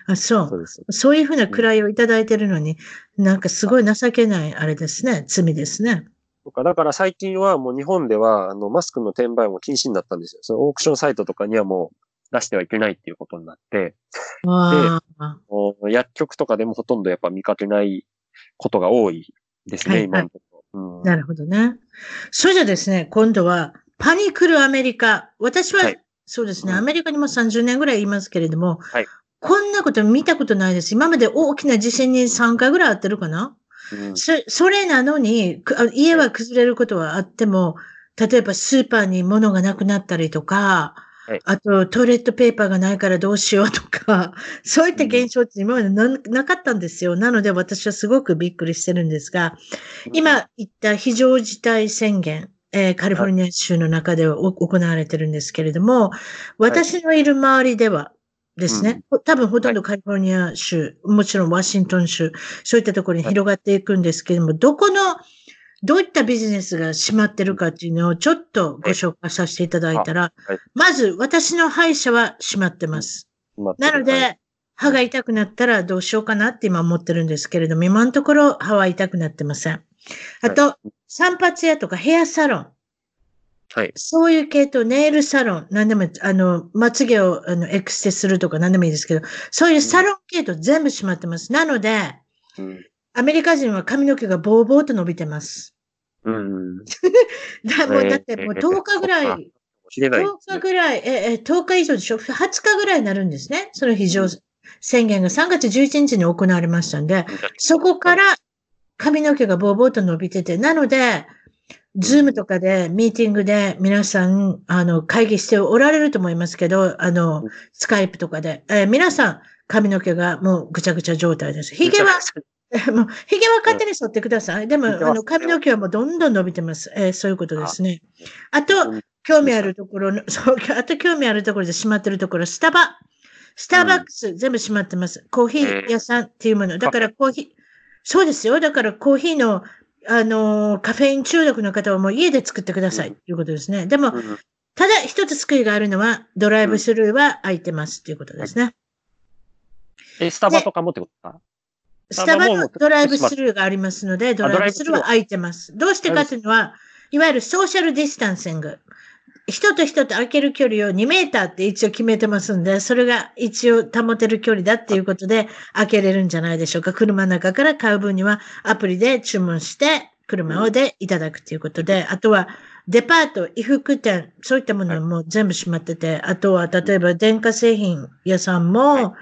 A: あ、そ。
B: そううです。
A: そういうふうな位をいただいてるのに、なんかすごい情けない、あれですね。罪ですね。
B: とかだから最近はもう日本では、あの、マスクの転売も禁止になったんですよ。そのオークションサイトとかにはもう出してはいけないっていうことになって、
A: ああ。
B: もう薬局とかでもほとんどやっぱ見かけないことが多いですね、
A: はい
B: 今のところ。うん。
A: なるほどね。それじゃですね、今度は、パニクルアメリカ。私は、
B: はい。
A: そうですね、
B: うん。
A: アメリカにも30年ぐらいいますけれども、
B: はい。
A: こんなこと見たことないです。今まで大きな地震に3回ぐらいあってるかな、
B: うん。
A: そそれなのに、家は崩れることはあっても、例えばスーパーに物がなくなったりとか、
B: はい。
A: あとトイレットペーパーがないからどうしようとか、そういった現象って今までななかったんですよ。なので私はすごくびっくりしてるんですが、今言った非常事態宣言、えーカリフォルニア州の中ではお行われてるんですけれども、私のいる周りでは、ですね。多分ほとんどカリフォルニア州、もちろんワシントン州、そういったところに広がっていくんですけれども、どこの、どういったビジネスが閉まってるかっていうのをちょっとご紹介させていただいたら、
B: はい
A: まず私の歯医者は閉まってます。なので、歯が痛くなったらどうしようかなって今思ってるんですけれども、今のところ歯は痛くなってません。あと、散髪屋とかヘアサロン。
B: はい。
A: そういう系統、ネイルサロン、何でもいい、あの、まつげを、あの、エクステするとか何でもいいですけど、そういうサロン系統全部閉まってます。なので、
B: うん。
A: アメリカ人は髪の毛がボーボーと伸びてます。
B: うん。
A: だもうだってもう10日ぐらい、
B: 知れないで
A: 10
B: すね。
A: 日ぐらい、え、え、10日以上でしょ ?20 日ぐらいになるんですね。その非常宣言が3月11日に行われましたんで、そこから髪の毛がボーボーと伸びてて、なので、ズームとかで、ミーティングで皆さん、あの、会議しておられると思いますけど、あの
B: うん、
A: スカイプとかで、えー皆さん、髪の毛がもうぐちゃぐちゃ状態です。髭は、もう、髭は勝手に剃ってください。でも、あの、髪の毛はもうどんどん伸びてます。えーそういうことですね。あと
B: うん、
A: 興味あるところの、そう、あと興味あるところで閉まってるところ、スタバ。スターバックス、全部閉まってます。コーヒー屋さんっていうもの。だからコーヒー、そうですよ。だからコーヒーの、あのーカフェイン中毒の方はもう家で作ってください
B: うん
A: っていうことですね。でも、
B: うん
A: ただ一つ救いがあるのは、ドライブスルーは空いてますっていうことですね。
B: え、スタバとかもってことか？
A: スタバのドライブスルーがありますので、ドライブスルーは空いてます。どうしてかというのは、いわゆるソーシャルディスタンシング。人と人と空ける距離を2メーターって一応決めてますんで、それが一応保てる距離だっていうことで開けれるんじゃないでしょうか。車の中から買う分にはアプリで注文して、車をでいただくということで、あとはデパート、衣服店、そういったものも全部閉まってて、あとは例えば電化製品屋さんも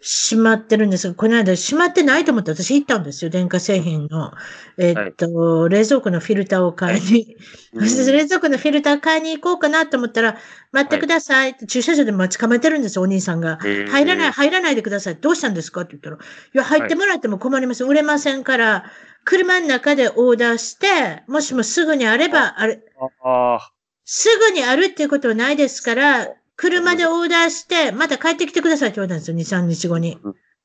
A: 閉まってるんですが、この間閉まってないと思って私行ったんですよ。電化製品の、えっと、冷蔵庫のフィルターを買いに。冷蔵庫のフィルター買いに行こうかなと思ったら、待ってくださいって駐車場で待ち構えてるんですよ、お兄さんが。入らない、入らないでください。どうしたんですかって言ったら、いや、入ってもらっても困ります。売れませんから、車の中でオーダーして、もしもすぐにあれば、あれ、すぐにあるっていうことはないですから、車でオーダーして、また帰ってきてくださいって言われたんですよ、2、3日後に。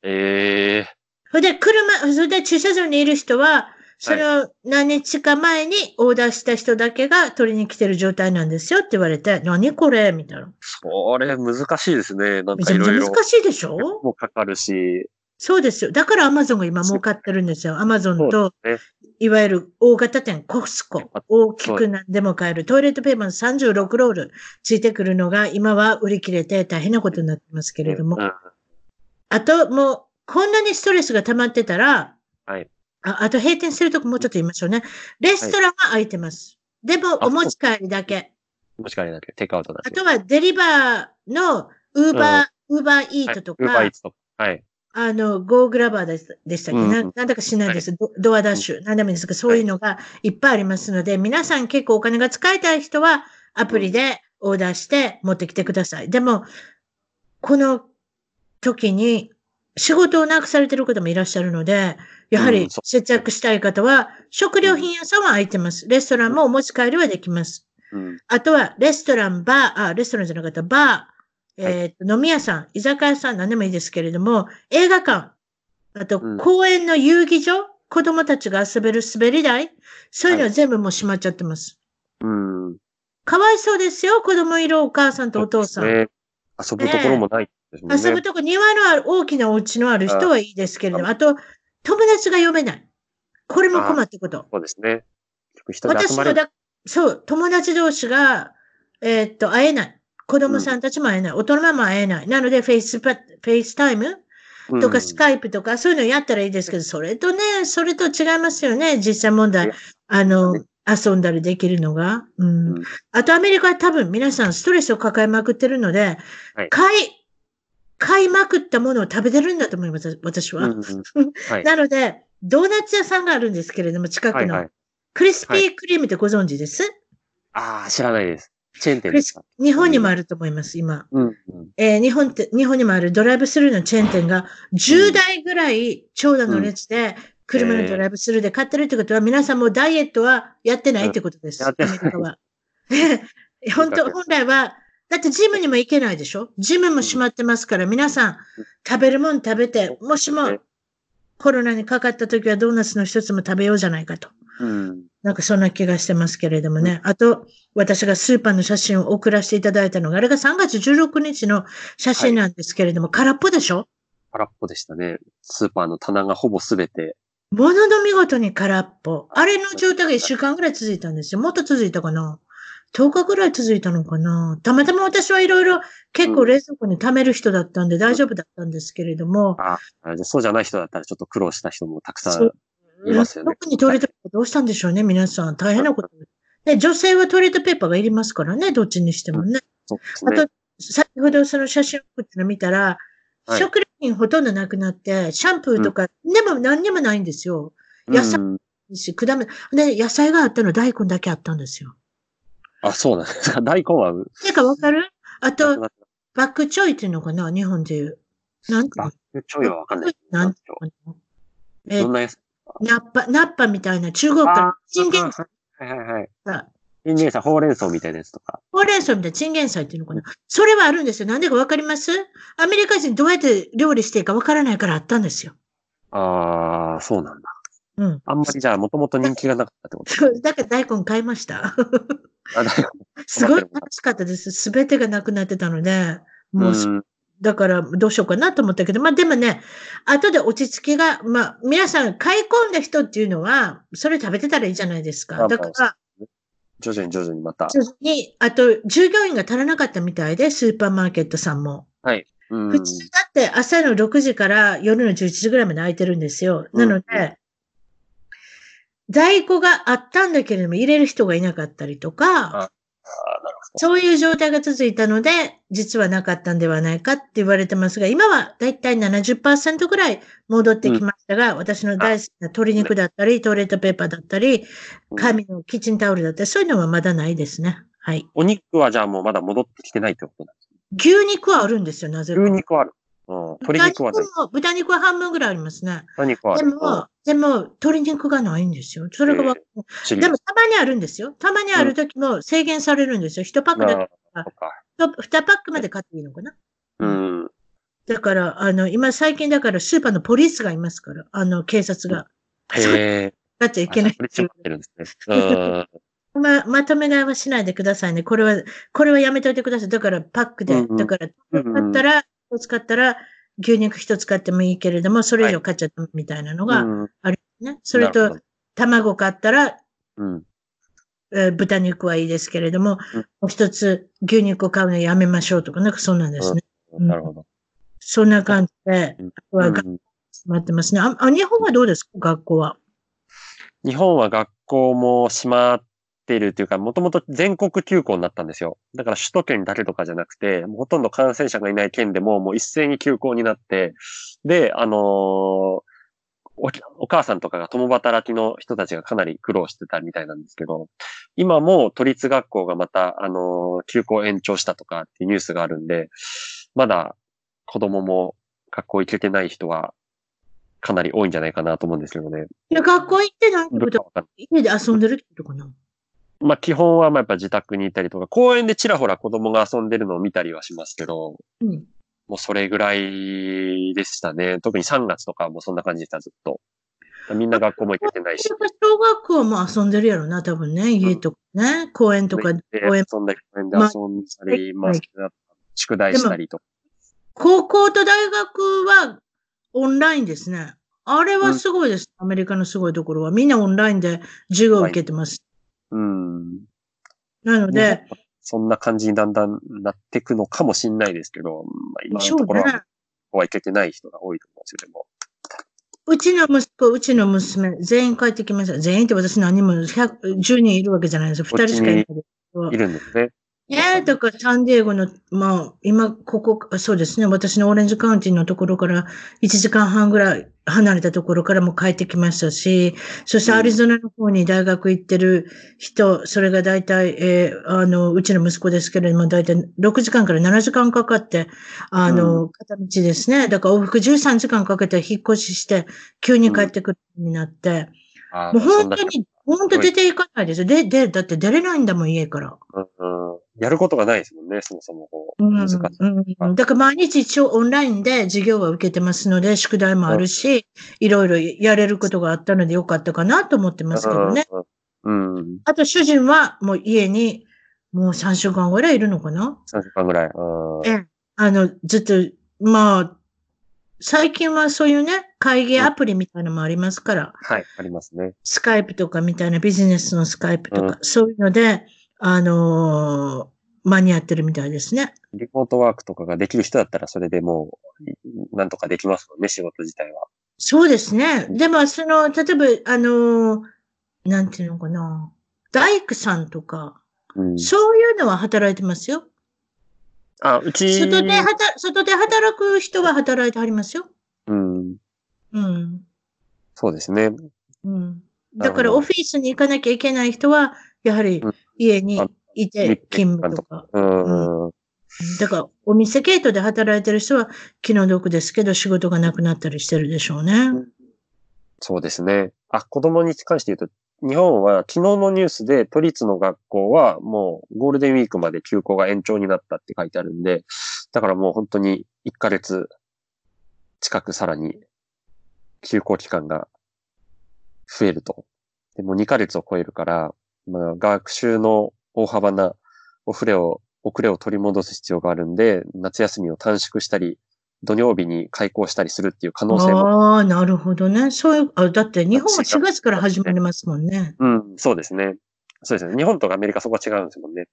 B: ええ
A: それで、車、それで駐車場にいる人は、それを何日か前にオーダーした人だけが取りに来てる状態なんですよって言われて、何これみたいな。
B: それ難しいですね。なんかいろいろ。
A: 難しいでしょ？
B: もかかるし。
A: そうですよ。だからアマゾンが今儲かってるんですよ。アマゾンと、いわゆる大型店、コスコ
B: あ、
A: 大きく何でも買える。トイレットペーパー36ロールついてくるのが今は売り切れて大変なことになってますけれども。
B: うん
A: あと、もう、こんなにストレスが溜まってたら、
B: はい
A: ああと閉店するとこもうちょっと言いましょうね。レストランは空いてます。でも、
B: あ
A: お持ち帰りだけ。
B: もしかりなくテイクアウトだけ。
A: あとは、デリバーのウーバー、ウーバーイートとか、
B: ウーバーイーツとか。はい。
A: あの、ゴーグラバーでしたっけ、
B: うん
A: ななんだかしないです、ド。ドアダッシュ。なんでもいいですが、そういうのがいっぱいありますので、皆さん結構お金が使いたい人は、アプリでオーダーして持ってきてください。でも、この時に仕事をなくされてる方もいらっしゃるので、やはり節約したい方は、食料品屋さんは空いてます。レストランもお持ち帰りはできます。
B: うん。
A: あとは、レストラン、バー、あ、レストランじゃなかった、バー、えーと飲み屋さん、居酒屋さん、何でもいいですけれども、映画館、あと
B: うん
A: 公園の遊戯場、子供たちが遊べる滑り台、そういうのは全部もう閉まっちゃってます。
B: うん。
A: かわいそうですよ、子供いるお母さんとお父さん。
B: ね遊ぶところもないね。
A: 遊ぶとこ、庭のある、大きなお家のある人はいいですけれども、あと、友達が呼べない。これも困ってこと。
B: そうですね。
A: 私もだ、そう、友達同士が、えーっと、会えない。子供さんたちも会えない。大人も会えない。なので、フェイスパ、フェイスタイムとかスカイプとか、そういうのやったらいいですけど、それとね、それと違いますよね。実際問題
B: ね。
A: あの、遊んだりできるのが。うん。
B: うん
A: あと、アメリカは多分皆さんストレスを抱えまくってるので、
B: はい
A: 買い、買いまくったものを食べてるんだと思います、私は。なので、ドーナツ屋さんがあるんですけれども、近くの。
B: はいはい。
A: クリスピークリームってご存知です、
B: ああ、知らないです。チェーン店ですか？
A: 日本にもあると思います、今。
B: うん。うん
A: えー日本って、日本にもあるドライブスルーのチェーン店が10台ぐらい長蛇の列で車のドライブスルーで買ってるってことは、皆さんもうダイエットはやってないってことです。
B: やってない
A: アメリカは。本当、本来は、だってジムにも行けないでしょ？ジムも閉まってますから、皆さん食べるもん食べて、もしもコロナにかかった時はドーナツの一つも食べようじゃないかと。
B: うん。
A: なんかそんな気がしてますけれどもね。あと、私がスーパーの写真を送らせていただいたのが、あれが3月16日の写真なんですけれども、空っぽでしょ？
B: 空っぽでしたね。スーパーの棚がほぼすべて。
A: ものの見事に空っぽ。あれの状態が1週間ぐらい続いたんですよ。もっと続いたかな ?10 日ぐらい続いたのかな？たまたま私はいろいろ結構冷蔵庫に貯める人だったんで大丈夫だったんですけれども、
B: ああじゃあそうじゃない人だったらちょっと苦労した人もたくさんいますよね。
A: 特にトイレットペーパーどうしたんでしょうね、皆さん。大変なこと。で、女性はトイレットペーパーがいりますからね、どっちにしてもね。
B: そうです
A: あ
B: ね
A: と。、先ほどその写真を送っての見たら、
B: はい
A: 食料品ほとんどなくなって、シャンプーとか、でも何にもないんですよ。野菜
B: うん
A: し、果物。で、野菜があったの大根だけあったんですよ。
B: あ、そうなんですか。大根は、
A: てかわかる？あと、バックチョイっていうのかな？日本でいう。なん
B: バックチョイはわかんない。
A: なんていうえ
B: どんなやつ？
A: ナッパ、ナッパみたいな中国から
B: あ
A: チンゲン
B: はいはいはい。
A: 菜、
B: インゲン菜、ほうれん草みたいなやつとか。
A: ほうれん草みたいなチンゲン菜っていうのかな？それはあるんですよ。なんでかわかります？アメリカ人どうやって料理していいかわからないからあったんですよ。
B: ああ、そうなんだ。
A: うん。
B: あんまりじゃあ、もともと人気がなかったってこと？
A: そうだから大根買いました。すごい悲しかったです。すべてがなくなってたので、もう、
B: うん
A: だからどうしようかなと思ったけど、まあでもね、後で落ち着きが、まあ皆さん買い込んだ人っていうのは、それ食べてたらいいじゃないですか。
B: まあ
A: だから、
B: 徐々に徐々にまた。
A: 徐々に、あと従業員が足らなかったみたいで、スーパーマーケットさんも。
B: うん
A: 普通だって朝の6時から夜の11時ぐらいまで空いてるんですよ。なので、在庫があったんだけれども入れる人がいなかったりとか、そういう状態が続いたので、実はなかったんではないかって言われてますが、今はだいたい70%ぐらい戻ってきましたが、私の大好きな鶏肉だったり、トイレットペーパーだったり、紙のキッチンタオルだったり、そういうのはまだないですね。はい。
B: お肉はじゃあもうまだ戻ってきてないってことなんです
A: 牛肉はあるんですよ、なぜか。
B: 牛肉はある。うん。鶏肉は。
A: 豚肉は半分ぐらいありますね。でも、でも、鶏肉がないんですよ。それがわか
B: うん知り
A: でも、たまにあるんですよ。たまにある時も制限されるんですよ。1パックだ
B: っか。
A: 2パックまで買っていいのかな？
B: うん。
A: だから、あの、今最近だからスーパーのポリスがいますから、あの、警察が。
B: へえ。
A: だっちゃいけない。ま、まとめ買いはしないでくださいね。これは、これはやめといてください。だからパックで。だから、買ったら、一つ買ったら、牛肉一つ買ってもいいけれども、それ以上買っちゃったみたいなのが
B: うん
A: あるね。それと卵買ったら、
B: うん。
A: えー豚肉はいいですけれども、
B: うん
A: もう一つ牛肉を買うのやめましょうとか、なんかそんなんですね。うん
B: なるほど。
A: そんな感じで、
B: うん
A: は
B: うん
A: 待ってますね。あ、あ日本はどうですか？学校は。
B: 日本は学校も閉まってるっていうか、もともと全国休校になったんですよ。だから首都圏だけとかじゃなくて、ほとんど感染者がいない県でももう一斉に休校になって、で、あのーおお母さんとかが共働きの人たちがかなり苦労してたみたいなんですけど、今も都立学校がまた、あのー休校延長したとかっていうニュースがあるんで、まだ子供も学校行けてない人はかなり多いんじゃないかなと思うんですけどね。
A: いや、学校行ってないってこと家で遊んでるってことかな。
B: まあ基本はまあやっぱ自宅にいたりとか、公園でちらほら子供が遊んでるのを見たりはしますけど、
A: うん。
B: もうそれぐらいでしたね。特に3月とかはもうそんな感じでした、ずっと。みんな学校も行けてないし。
A: 小学校も遊んでるやろな、多分ね。家とかね。公園とか、
B: で
A: 公園。
B: 遊んだり、公園で遊んだり、まあ、宿題したりとか。
A: 高校と大学はオンラインですね。あれはすごいです。アメリカのすごいところは。みんなオンラインで授業を受けてます。
B: うん。
A: なので、
B: そんな感じにだんだんなっていくのかもしんないですけど、まあ、今のところは、
A: ね
B: こ。こは行けてない人が多いと思うんですよ、でも。
A: うちの息子、うちの娘、全員帰ってきました。全員って私何人も100 10人いるわけじゃないですよ。2人しかいない
B: い。るんですね。
A: ええとか、サンディエゴの、まあ、今、ここ、そうですね、私のオレンジカウンティのところから、1時間半ぐらい離れたところからも帰ってきましたし、そして
B: うん
A: アリゾナの方に大学行ってる人、それが大体、えーあの、うちの息子ですけれども、大体6時間から7時間かかって、あの、片道ですね。だから往復13時間かけて引っ越しして、急に帰ってくるようになって、
B: あ
A: もう本当に、本当出ていかないですよ。で、で、だって出れないんだもん、家から。
B: うんうんやることがないですもんね、そもそもこう。
A: うん
B: 難しい。
A: うんだから毎日一応オンラインで授業は受けてますので、宿題もあるし、いろいろやれることがあったのでよかったかなと思ってますけどね。
B: うん。うん。
A: あと主人はもう家にもう3週間ぐらいいるのかな
B: ？3時間ぐらい。うん
A: ええ。あの、ずっと、まあ、最近はそういうね、会議アプリみたいなのもありますから、
B: はい、ありますね。
A: スカイプとかみたいなビジネスのスカイプとか、そういうので、あのー間に合ってるみたいですね。
B: リモートワークとかができる人だったらそれでもう、いなんとかできますもんね、仕事自体は。
A: そうですね。でも、その、例えば、あのーなんていうのかな。大工さんとか、
B: うん。
A: そういうのは働いてますよ。
B: あ、うち、
A: 外で働、外で働く人は働いてはりますよ。
B: うん。
A: うん。
B: そうですね。
A: うん。だからオフィスに行かなきゃいけない人は、やはり
B: うん
A: 家に
B: あ
A: いて勤務とか。
B: うん。うん
A: だから、お店系統で働いてる人は気の毒ですけど、仕事がなくなったりしてるでしょうね。
B: そうですね。あ、子供に関して言うと、日本は昨日のニュースで都立の学校はもうゴールデンウィークまで休校が延長になったって書いてあるんで、だからもう本当に1ヶ月近くさらに休校期間が増えると。でも2ヶ月を超えるから、まあ、学習の大幅な遅れを、遅れを取り戻す必要があるんで、夏休みを短縮したり、土曜日に開校したりするっていう可能性も
A: ああ、なるほどね。そういう、あ、だって日本は4月から始まりますもんね。
B: うん、そうですね。そうですね。日本とかアメリカそこは違うんですもんね。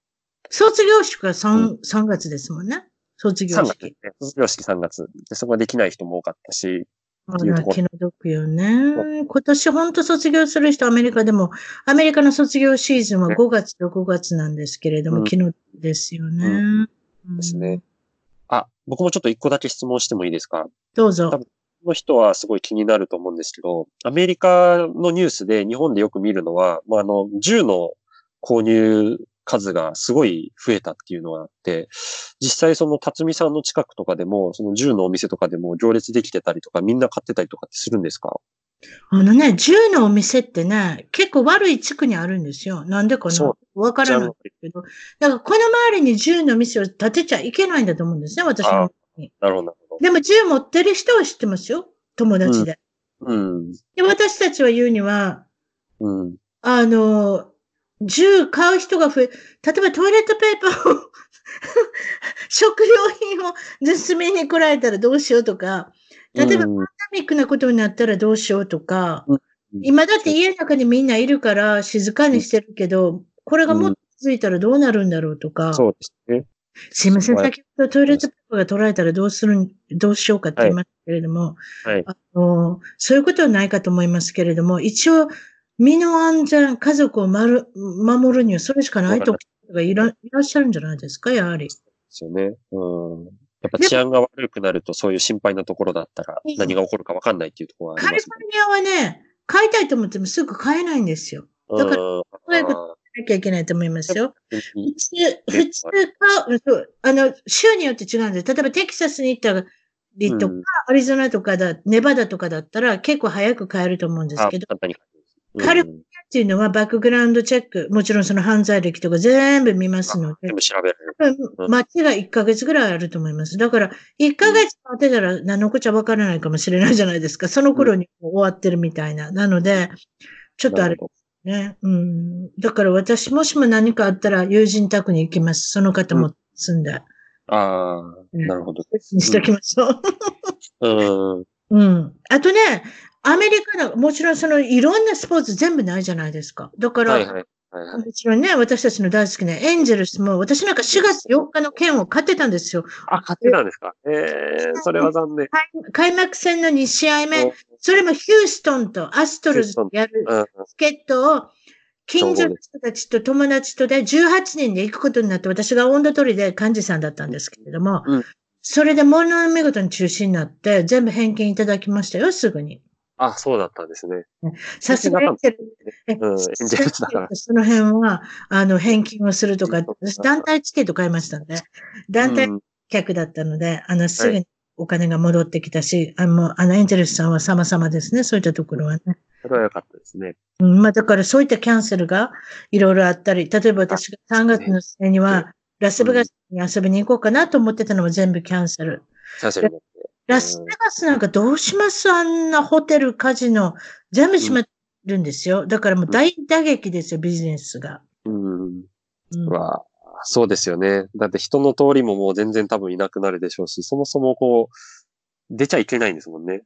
A: 卒業式は 3,、3月ですもんね。卒業
B: 3月
A: 式。
B: ね。卒業式3月。で、そこができない人も多かったし、
A: あ
B: っていうところ
A: ら気の毒よね。今年本当卒業する人、アメリカでも、アメリカの卒業シーズンは
B: ね
A: 5月と5月なんですけれども、
B: うん
A: 気の毒ですよね。うん
B: ですね。あ、僕もちょっと一個だけ質問してもいいですか？
A: どうぞ。
B: の人はすごい気になると思うんですけど、アメリカのニュースで日本でよく見るのは、まあ、あの、銃の購入数がすごい増えたっていうのがあって、実際その辰巳さんの近くとかでも、その銃のお店とかでも行列できてたりとか、みんな買ってたりとかってするんですか？
A: あのね、銃のお店ってね、結構悪い地区にあるんですよ。なんでか
B: そ
A: なわからないけど。だからこの周りに銃の店を建てちゃいけないんだと思うんですね、私の。
B: なるほど、なるほど。
A: でも銃持ってる人は知ってますよ？友達で。
B: うん。
A: で私たちは言うには、
B: うん。
A: あの、銃買う人が増え、例えばトイレットペーパーを、食料品を盗みに来られたらどうしようとか、例えば
B: うん。
A: パンダミックなことになったらどうしようとか、
B: うん。
A: 今だって家の中にみんないるから静かにしてるけど、これがもっと続いたらどうなるんだろうとか、
B: そうですね。
A: すいません、
B: はい。
A: 先ほどトイレットペーパーが取られたらどうするん、どうしようかって言いましたけれども、
B: はい。
A: あの、そういうことはないかと思いますけれども、一応、身の安全、家族を守るにはそれしかないとがいらいらっしゃるんじゃないですか、やはり。
B: ですよね。うん。やっぱ治安が悪くなるとそういう心配なところだったら
A: うん
B: 何が起こるかわかんないっていうところはあ
A: カリフ
B: ります
A: ォルニアはね、買いたいと思ってもすぐ買えないんですよ。だから
B: うん
A: そういうこなきゃいけないと思いますよ。
B: うん
A: 普通、普通買う、そうあの、州によって違うんです。例えばテキサスに行ったりとか、
B: うん
A: アリゾナとかだ、ネバダとかだったら結構早く買えると思うんです
B: あ
A: けど、
B: 簡単に買える
A: カリ
B: うん
A: っていうのはバックグラウンドチェック、もちろんその犯罪歴とか全部見ますので
B: 全、部調べる。
A: 待ちが1ヶ月ぐらいあると思います。だから、1ヶ月待ってたら何のこっちゃわからないかもしれないじゃないですか。その頃に終わってるみたいな。なので、ちょっとあれ
B: なるほ
A: ね。うん。だから私、もしも何かあったら友人宅に行きます。その方も住んで。
B: どああ、
A: うん
B: なるほど。
A: にしときましょう。
B: うん。
A: うん。あとね、アメリカの、もちろんそのいろんなスポーツ全部ないじゃないですか。だから、
B: はいはい。はいはい。
A: もちろんね、私たちの大好きなエンジェルスも、私なんか4月4日の券を買ってたんですよ。
B: あ、買ってたんですか？ええそれは残念。
A: 開幕戦の2試合目、それもヒューストンとアストロズでやる
B: うん。
A: チケットを、近所の人たちと友達とで18人で行くことになって、私が温度取りで幹事さんだったんですけれども、
B: うん
A: それでものの見事に中止になって、全部返金いただきましたよ、すぐに。
B: あ、そうだったんですね。
A: さすがエンジェルえ
B: うん、エンジェルスだから。
A: その辺は、あの、返金をするとか、私団体チケット買いましたんで、団体
B: うん
A: 客だったので、あの、すぐにお金が戻ってきたし、あの、あの、エンジェルスさんは様々ですね、そういったところはね。
B: それは良かったですね。
A: うん、まあ、だからそういったキャンセルがいろいろあったり、例えば私が3月の末には、ラスベガスに遊びに行こうかなと思ってたのも全部キャンセル。
B: キャンセル。
A: ラスベガスなんかどうします？あんなホテル、カジノ、全部閉めるんですよ。だからもう大打撃ですよ、ビジネスが。
B: うん。
A: うん
B: は、そうですよね。だって人の通りももう全然多分いなくなるでしょうし、そもそもこう、出ちゃいけないんですもんね。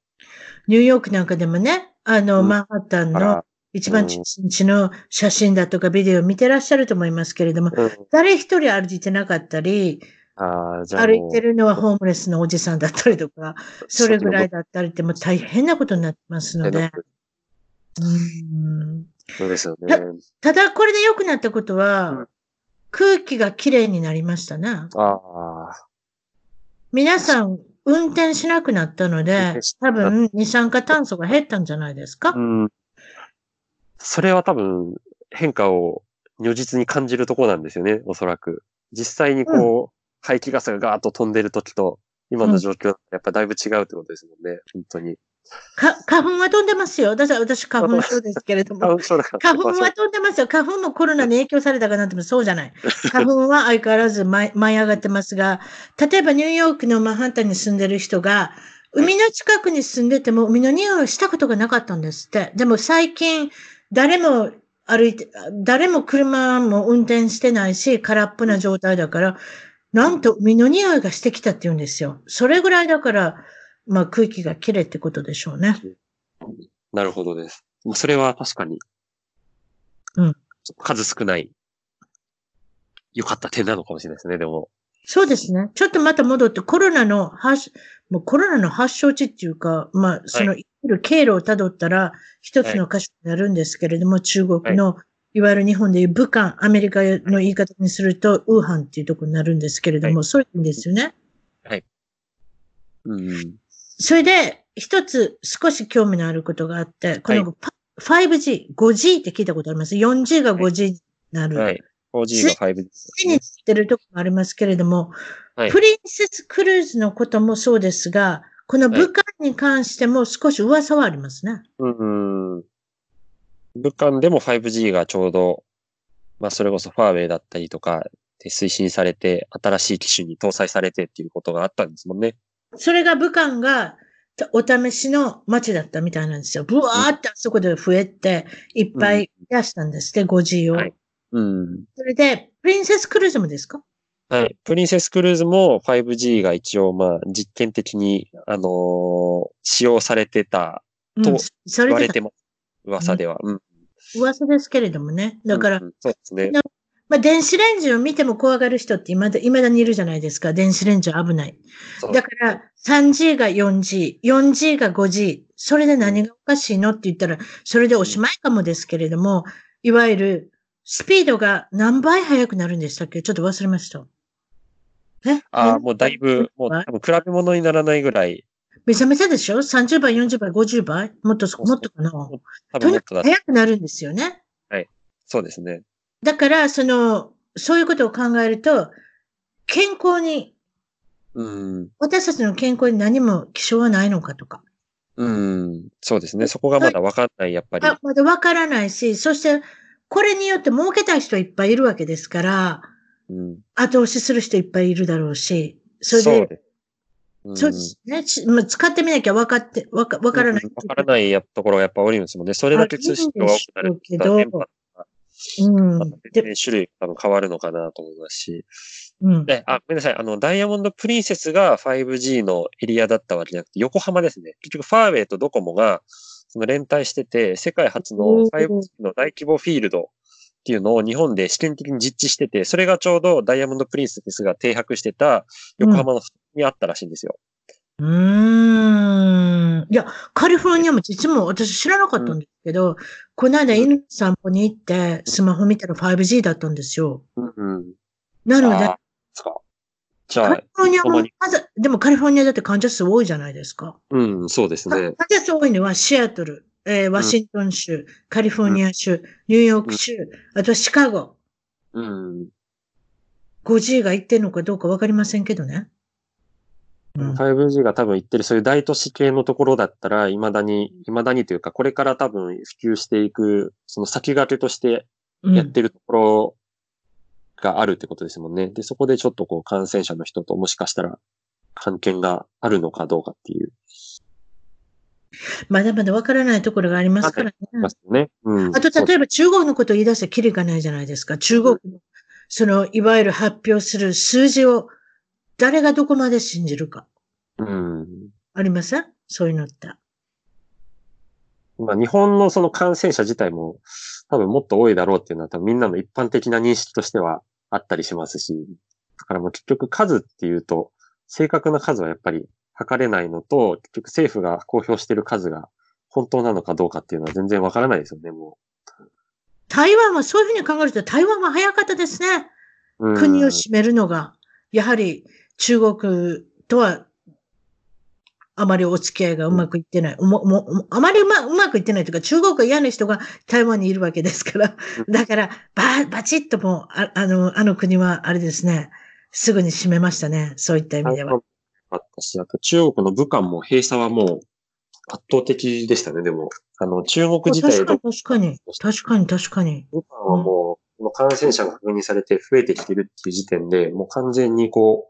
A: ニューヨークなんかでもね、あの、
B: うん
A: マンハッタンの一番中心地の写真だとかビデオを見てらっしゃると思いますけれども、
B: うん。
A: 誰一人歩いてなかったり、
B: ああ、じゃあ
A: 歩いてるのはホームレスのおじさんだったりとか、それぐらいだったりってもう大変なことになってますので。うん
B: そうですよね。
A: ただ、これで良くなったことは、
B: うん
A: 空気がきれいになりましたね。皆さん、運転しなくなったの
B: 運
A: で多分、二酸化炭素が減ったんじゃないですか、
B: うん。それは多分変化を如実に感じるところなんですよね、おそらく。実際にこう、排気ガスがガーッと飛んでる時と、今の状況はやっぱだいぶ違うってことですもんね、本当に。
A: か花粉は飛んでますよ。私は、私花粉症ですけれども。
B: 花粉
A: は飛んでますよ。花粉もコロナに影響されたかなってもそうじゃない。花粉は相変わらず舞い舞い上がってますが、例えばニューヨークのマンハッタンに住んでる人が、海の近くに住んでても海の匂いをしたことがなかったんですって。でも最近、誰も歩いて、誰も車も運転してないし、空っぽな状態だから、なんと海の匂いがしてきたって言うんですよ。それぐらいだから、まあ空気がきれいってことでしょうね。
B: なるほどです。それは確かに。
A: うん。
B: 数少ない、良かった点なのかもしれないですね、でも。
A: そうですね。ちょっとまた戻って、コロナの発、もうコロナの発祥地っていうか、まあ、その、いる経路をたどったら、一つの箇所になるんですけれども、中国の、いわゆる日本でいう武漢、アメリカの言い方にすると、ウーハンっていうところになるんですけれども、
B: は
A: そういうんですよね。
B: うん。
A: それで、一つ少し興味のあることがあって、このパ 5G、5G って聞いたことあります？4G が 5G になる。
B: はい。4G が 5G ですね
A: 手につってるところもありますけれども、
B: はい
A: プリンセスクルーズのこともそうですが、この武漢に関しても少し噂はありますね。
B: うん。武漢でも 5G がちょうど、まあそれこそファーウェイだったりとかで推進されて、新しい機種に搭載されてっていうことがあったんですもんね。
A: それが武漢がお試しの街だったみたいなんですよ。ブワーってあそこで増えて、いっぱい出したんですって、5G を。
B: はいうん。
A: それで、プリンセスクルーズもですか？
B: はい。プリンセスクルーズも 5G が一応まあ実験的に、あのー使用されてた
A: うん
B: と言われてます。噂では。うん。
A: 噂ですけれどもね。だから、
B: うんそうですね。
A: まあ、電子レンジを見ても怖がる人って未だ未だにいるじゃないですか。電子レンジは危ない。だから、3G が 4G、4G が 5G、それで何がおかしいのって言ったら、それでおしまいかもですけれども、いわゆる、スピードが何倍速くなるんでしたっけ？ちょっと忘れました。え？
B: ああ、もうだいぶ、もう多分比べ物にならないぐらい、
A: めちゃめちゃでしょ ?30 倍、40倍、50倍？もっと、もっとかな？
B: 多
A: とにかく
B: 分もっとだ。
A: 速くなるんですよね。
B: そうですね。
A: だから、その、そういうことを考えると、健康に、
B: うん。
A: 私たちの健康に何も気象はないのかとか。
B: うん。そうですね。そこがまだわかんない、やっぱり。
A: あまだわからないし、そして、これによって儲けたい人いっぱいいるわけですから、
B: うん。
A: 後押しする人いっぱいいるだろうし、それで、そうですね。ちまあ、使ってみなきゃわかって、わか、わからない。
B: うんわからないやところがやっぱ多いんですもんね。それだけ通信量が多くなる
A: けどうん。
B: 種類が多分変わるのかなと思いますし。
A: うん。
B: で、あ、ごめんなさい。あの、ダイヤモンドプリンセスが 5G のエリアだったわけじゃなくて、横浜ですね。結局、ファーウェイとドコモが、その連帯してて、世界初の
A: おー
B: 5G の大規模フィールドっていうのを日本で試験的に実地してて、それがちょうどダイヤモンドプリンセスが停泊してた横浜のにあったらしいんですよ。
A: うーん。いや、カリフォルニアも実も私知らなかったんですけど、この間犬の散歩に行ってスマホ見たら 5G だったんですよ。
B: うんうん。
A: なので。
B: じゃあ
A: カリ、フォルニアもまずでもカリフォルニアだって患者数多いじゃないですか。
B: うん、そうですね。
A: 患者数多いのはシアトル、えーワシントン州、カリフォルニア州、ニューヨーク州、あとはシカゴ。
B: うん。
A: 5G が行ってんのかどうかわかりませんけどね。うん。
B: 5G が多分言ってるそういう大都市系のところだったら、未だに、未だにというか、これから多分普及していく、その先駆けとして
A: うん
B: やってるところがあるってことですもんね。で、そこでちょっとこう感染者の人ともしかしたら関係があるのかどうかっていう。
A: まだまだわからないところがありますからね。
B: ますね。うん。
A: あと、例えば中国のことを言い出したらきりがないじゃないですか。中国の、その、いわゆる発表する数字を誰がどこまで信じるか。
B: うん。
A: ありません？そういうのって。
B: まあ、日本のその感染者自体も多分もっと多いだろうっていうのは多分みんなの一般的な認識としてはあったりしますし、だからもう結局数っていうと、正確な数はやっぱり測れないのと、結局政府が公表している数が本当なのかどうかっていうのは全然わからないですよね、も
A: 台湾はそういうふうに考えると台湾は早かったですね。国を占めるのが。やはり中国とはあまりお付き合いがうまくいってない。ももあまりうまうまくいってないというか、中国が嫌な人が台湾にいるわけですから。だから、ば、バチッともう、ああの、あの国は、あれですね、すぐに閉めましたね。そういった意味では。
B: あったし、あと中国の武漢も閉鎖はもう圧倒的でしたね、でも。あの、中国自体
A: 確かに、確かに。確かに、確かに。
B: 武漢はもう、この感染者が確認されて増えてきてるっていう時点で、もう完全にこ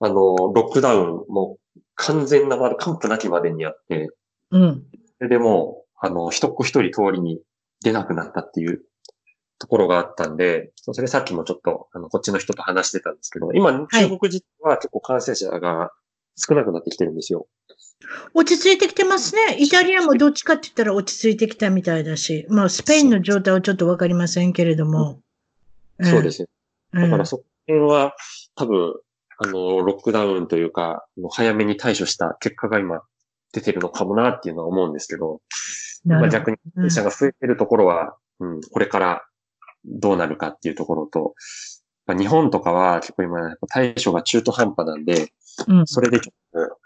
B: う、あの、ロックダウンも完全なまで、完膚なきまでにあって、
A: うん。
B: それでもう、あの、一っ子一人通りに出なくなったっていうところがあったんで、それさっきもちょっと、あの、こっちの人と話してたんですけど、今、中国自体は結構感染者が少なくなってきてるんですよ。
A: 落ち着いてきてますね。イタリアもどっちかって言ったら落ち着いてきたみたいだし、まあ、スペインの状態はちょっとわかりませんけれども。
B: そうですね。
A: うん。
B: だからそこら辺は、多分、あの、ロックダウンというか、早めに対処した結果が今出てるのかもなっていうのは思うんですけど、
A: ど。
B: まあ逆に感染者が増えてるところは、うん、これからどうなるかっていうところと、まあ日本とかは結構今対処が中途半端なんで、
A: うん。
B: それでちょっと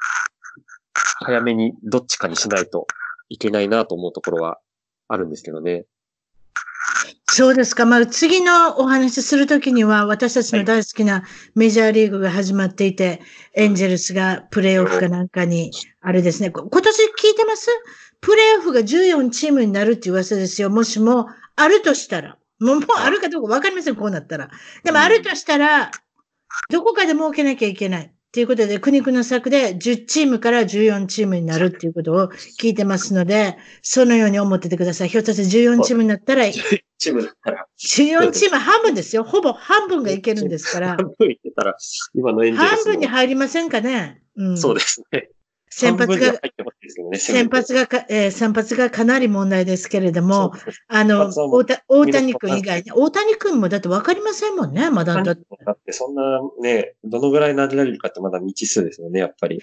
B: 早めにどっちかにしないといけないなと思うところはあるんですけどね。
A: そうですか。まあ、次のお話しするときには、私たちの大好きなメジャーリーグが始まっていて、エンジェルスがプレイオフかなんかに、あれですね。こ今年聞いてます？プレイオフが14チームになるって噂ですよ。もしも、あるとしたら。もう、もうあるかどうかわかりません、こうなったら。でも、あるとしたら、どこかで設けなきゃいけない。ということで、苦肉の策で10チームから14チームになるっていうことを聞いてますので、そのように思っててください。ひょっとして14チームになったら、
B: チームだったら、
A: 14チーム半分ですよ。ほぼ半分がいけるんですから。
B: 半分いってたら、今の
A: 半分に入りませんかね。うん。
B: そうですね。
A: 先発が
B: ね。
A: 先発がか、えー先発がかなり問題ですけれども、あの、大田大谷君以外に、大谷君もだって分かりませんもんね、まだ。だって
B: だってそんなね、どのぐらい投げられるかってまだ未知数ですよね、やっぱり。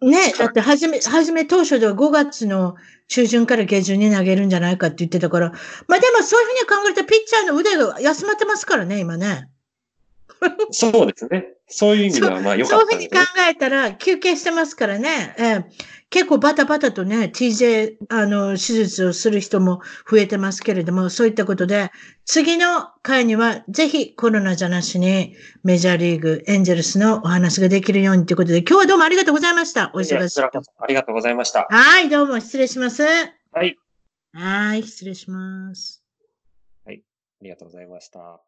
A: ね、だってはじめ、はじめ当初では5月の中旬から下旬に投げるんじゃないかって言ってたから、まあでもそういうふうに考えるとピッチャーの腕が休まってますからね、今ね。
B: そうですね。そういう意味ではまあ良か
A: そういうふうに考。えたら休憩してますからね。ええ結構バタバタとね、TJ、あの、手術をする人も増えてますけれども、そういったことで、次の回にはぜひコロナじゃなしにメジャーリーグ、エンジェルスのお話ができるようにということで、今日はどうもありがとうございました。お忙しい
B: ありがとうございました。
A: はい、どうも失礼します。
B: はい。
A: はい、失礼します。
B: ありがとうございました。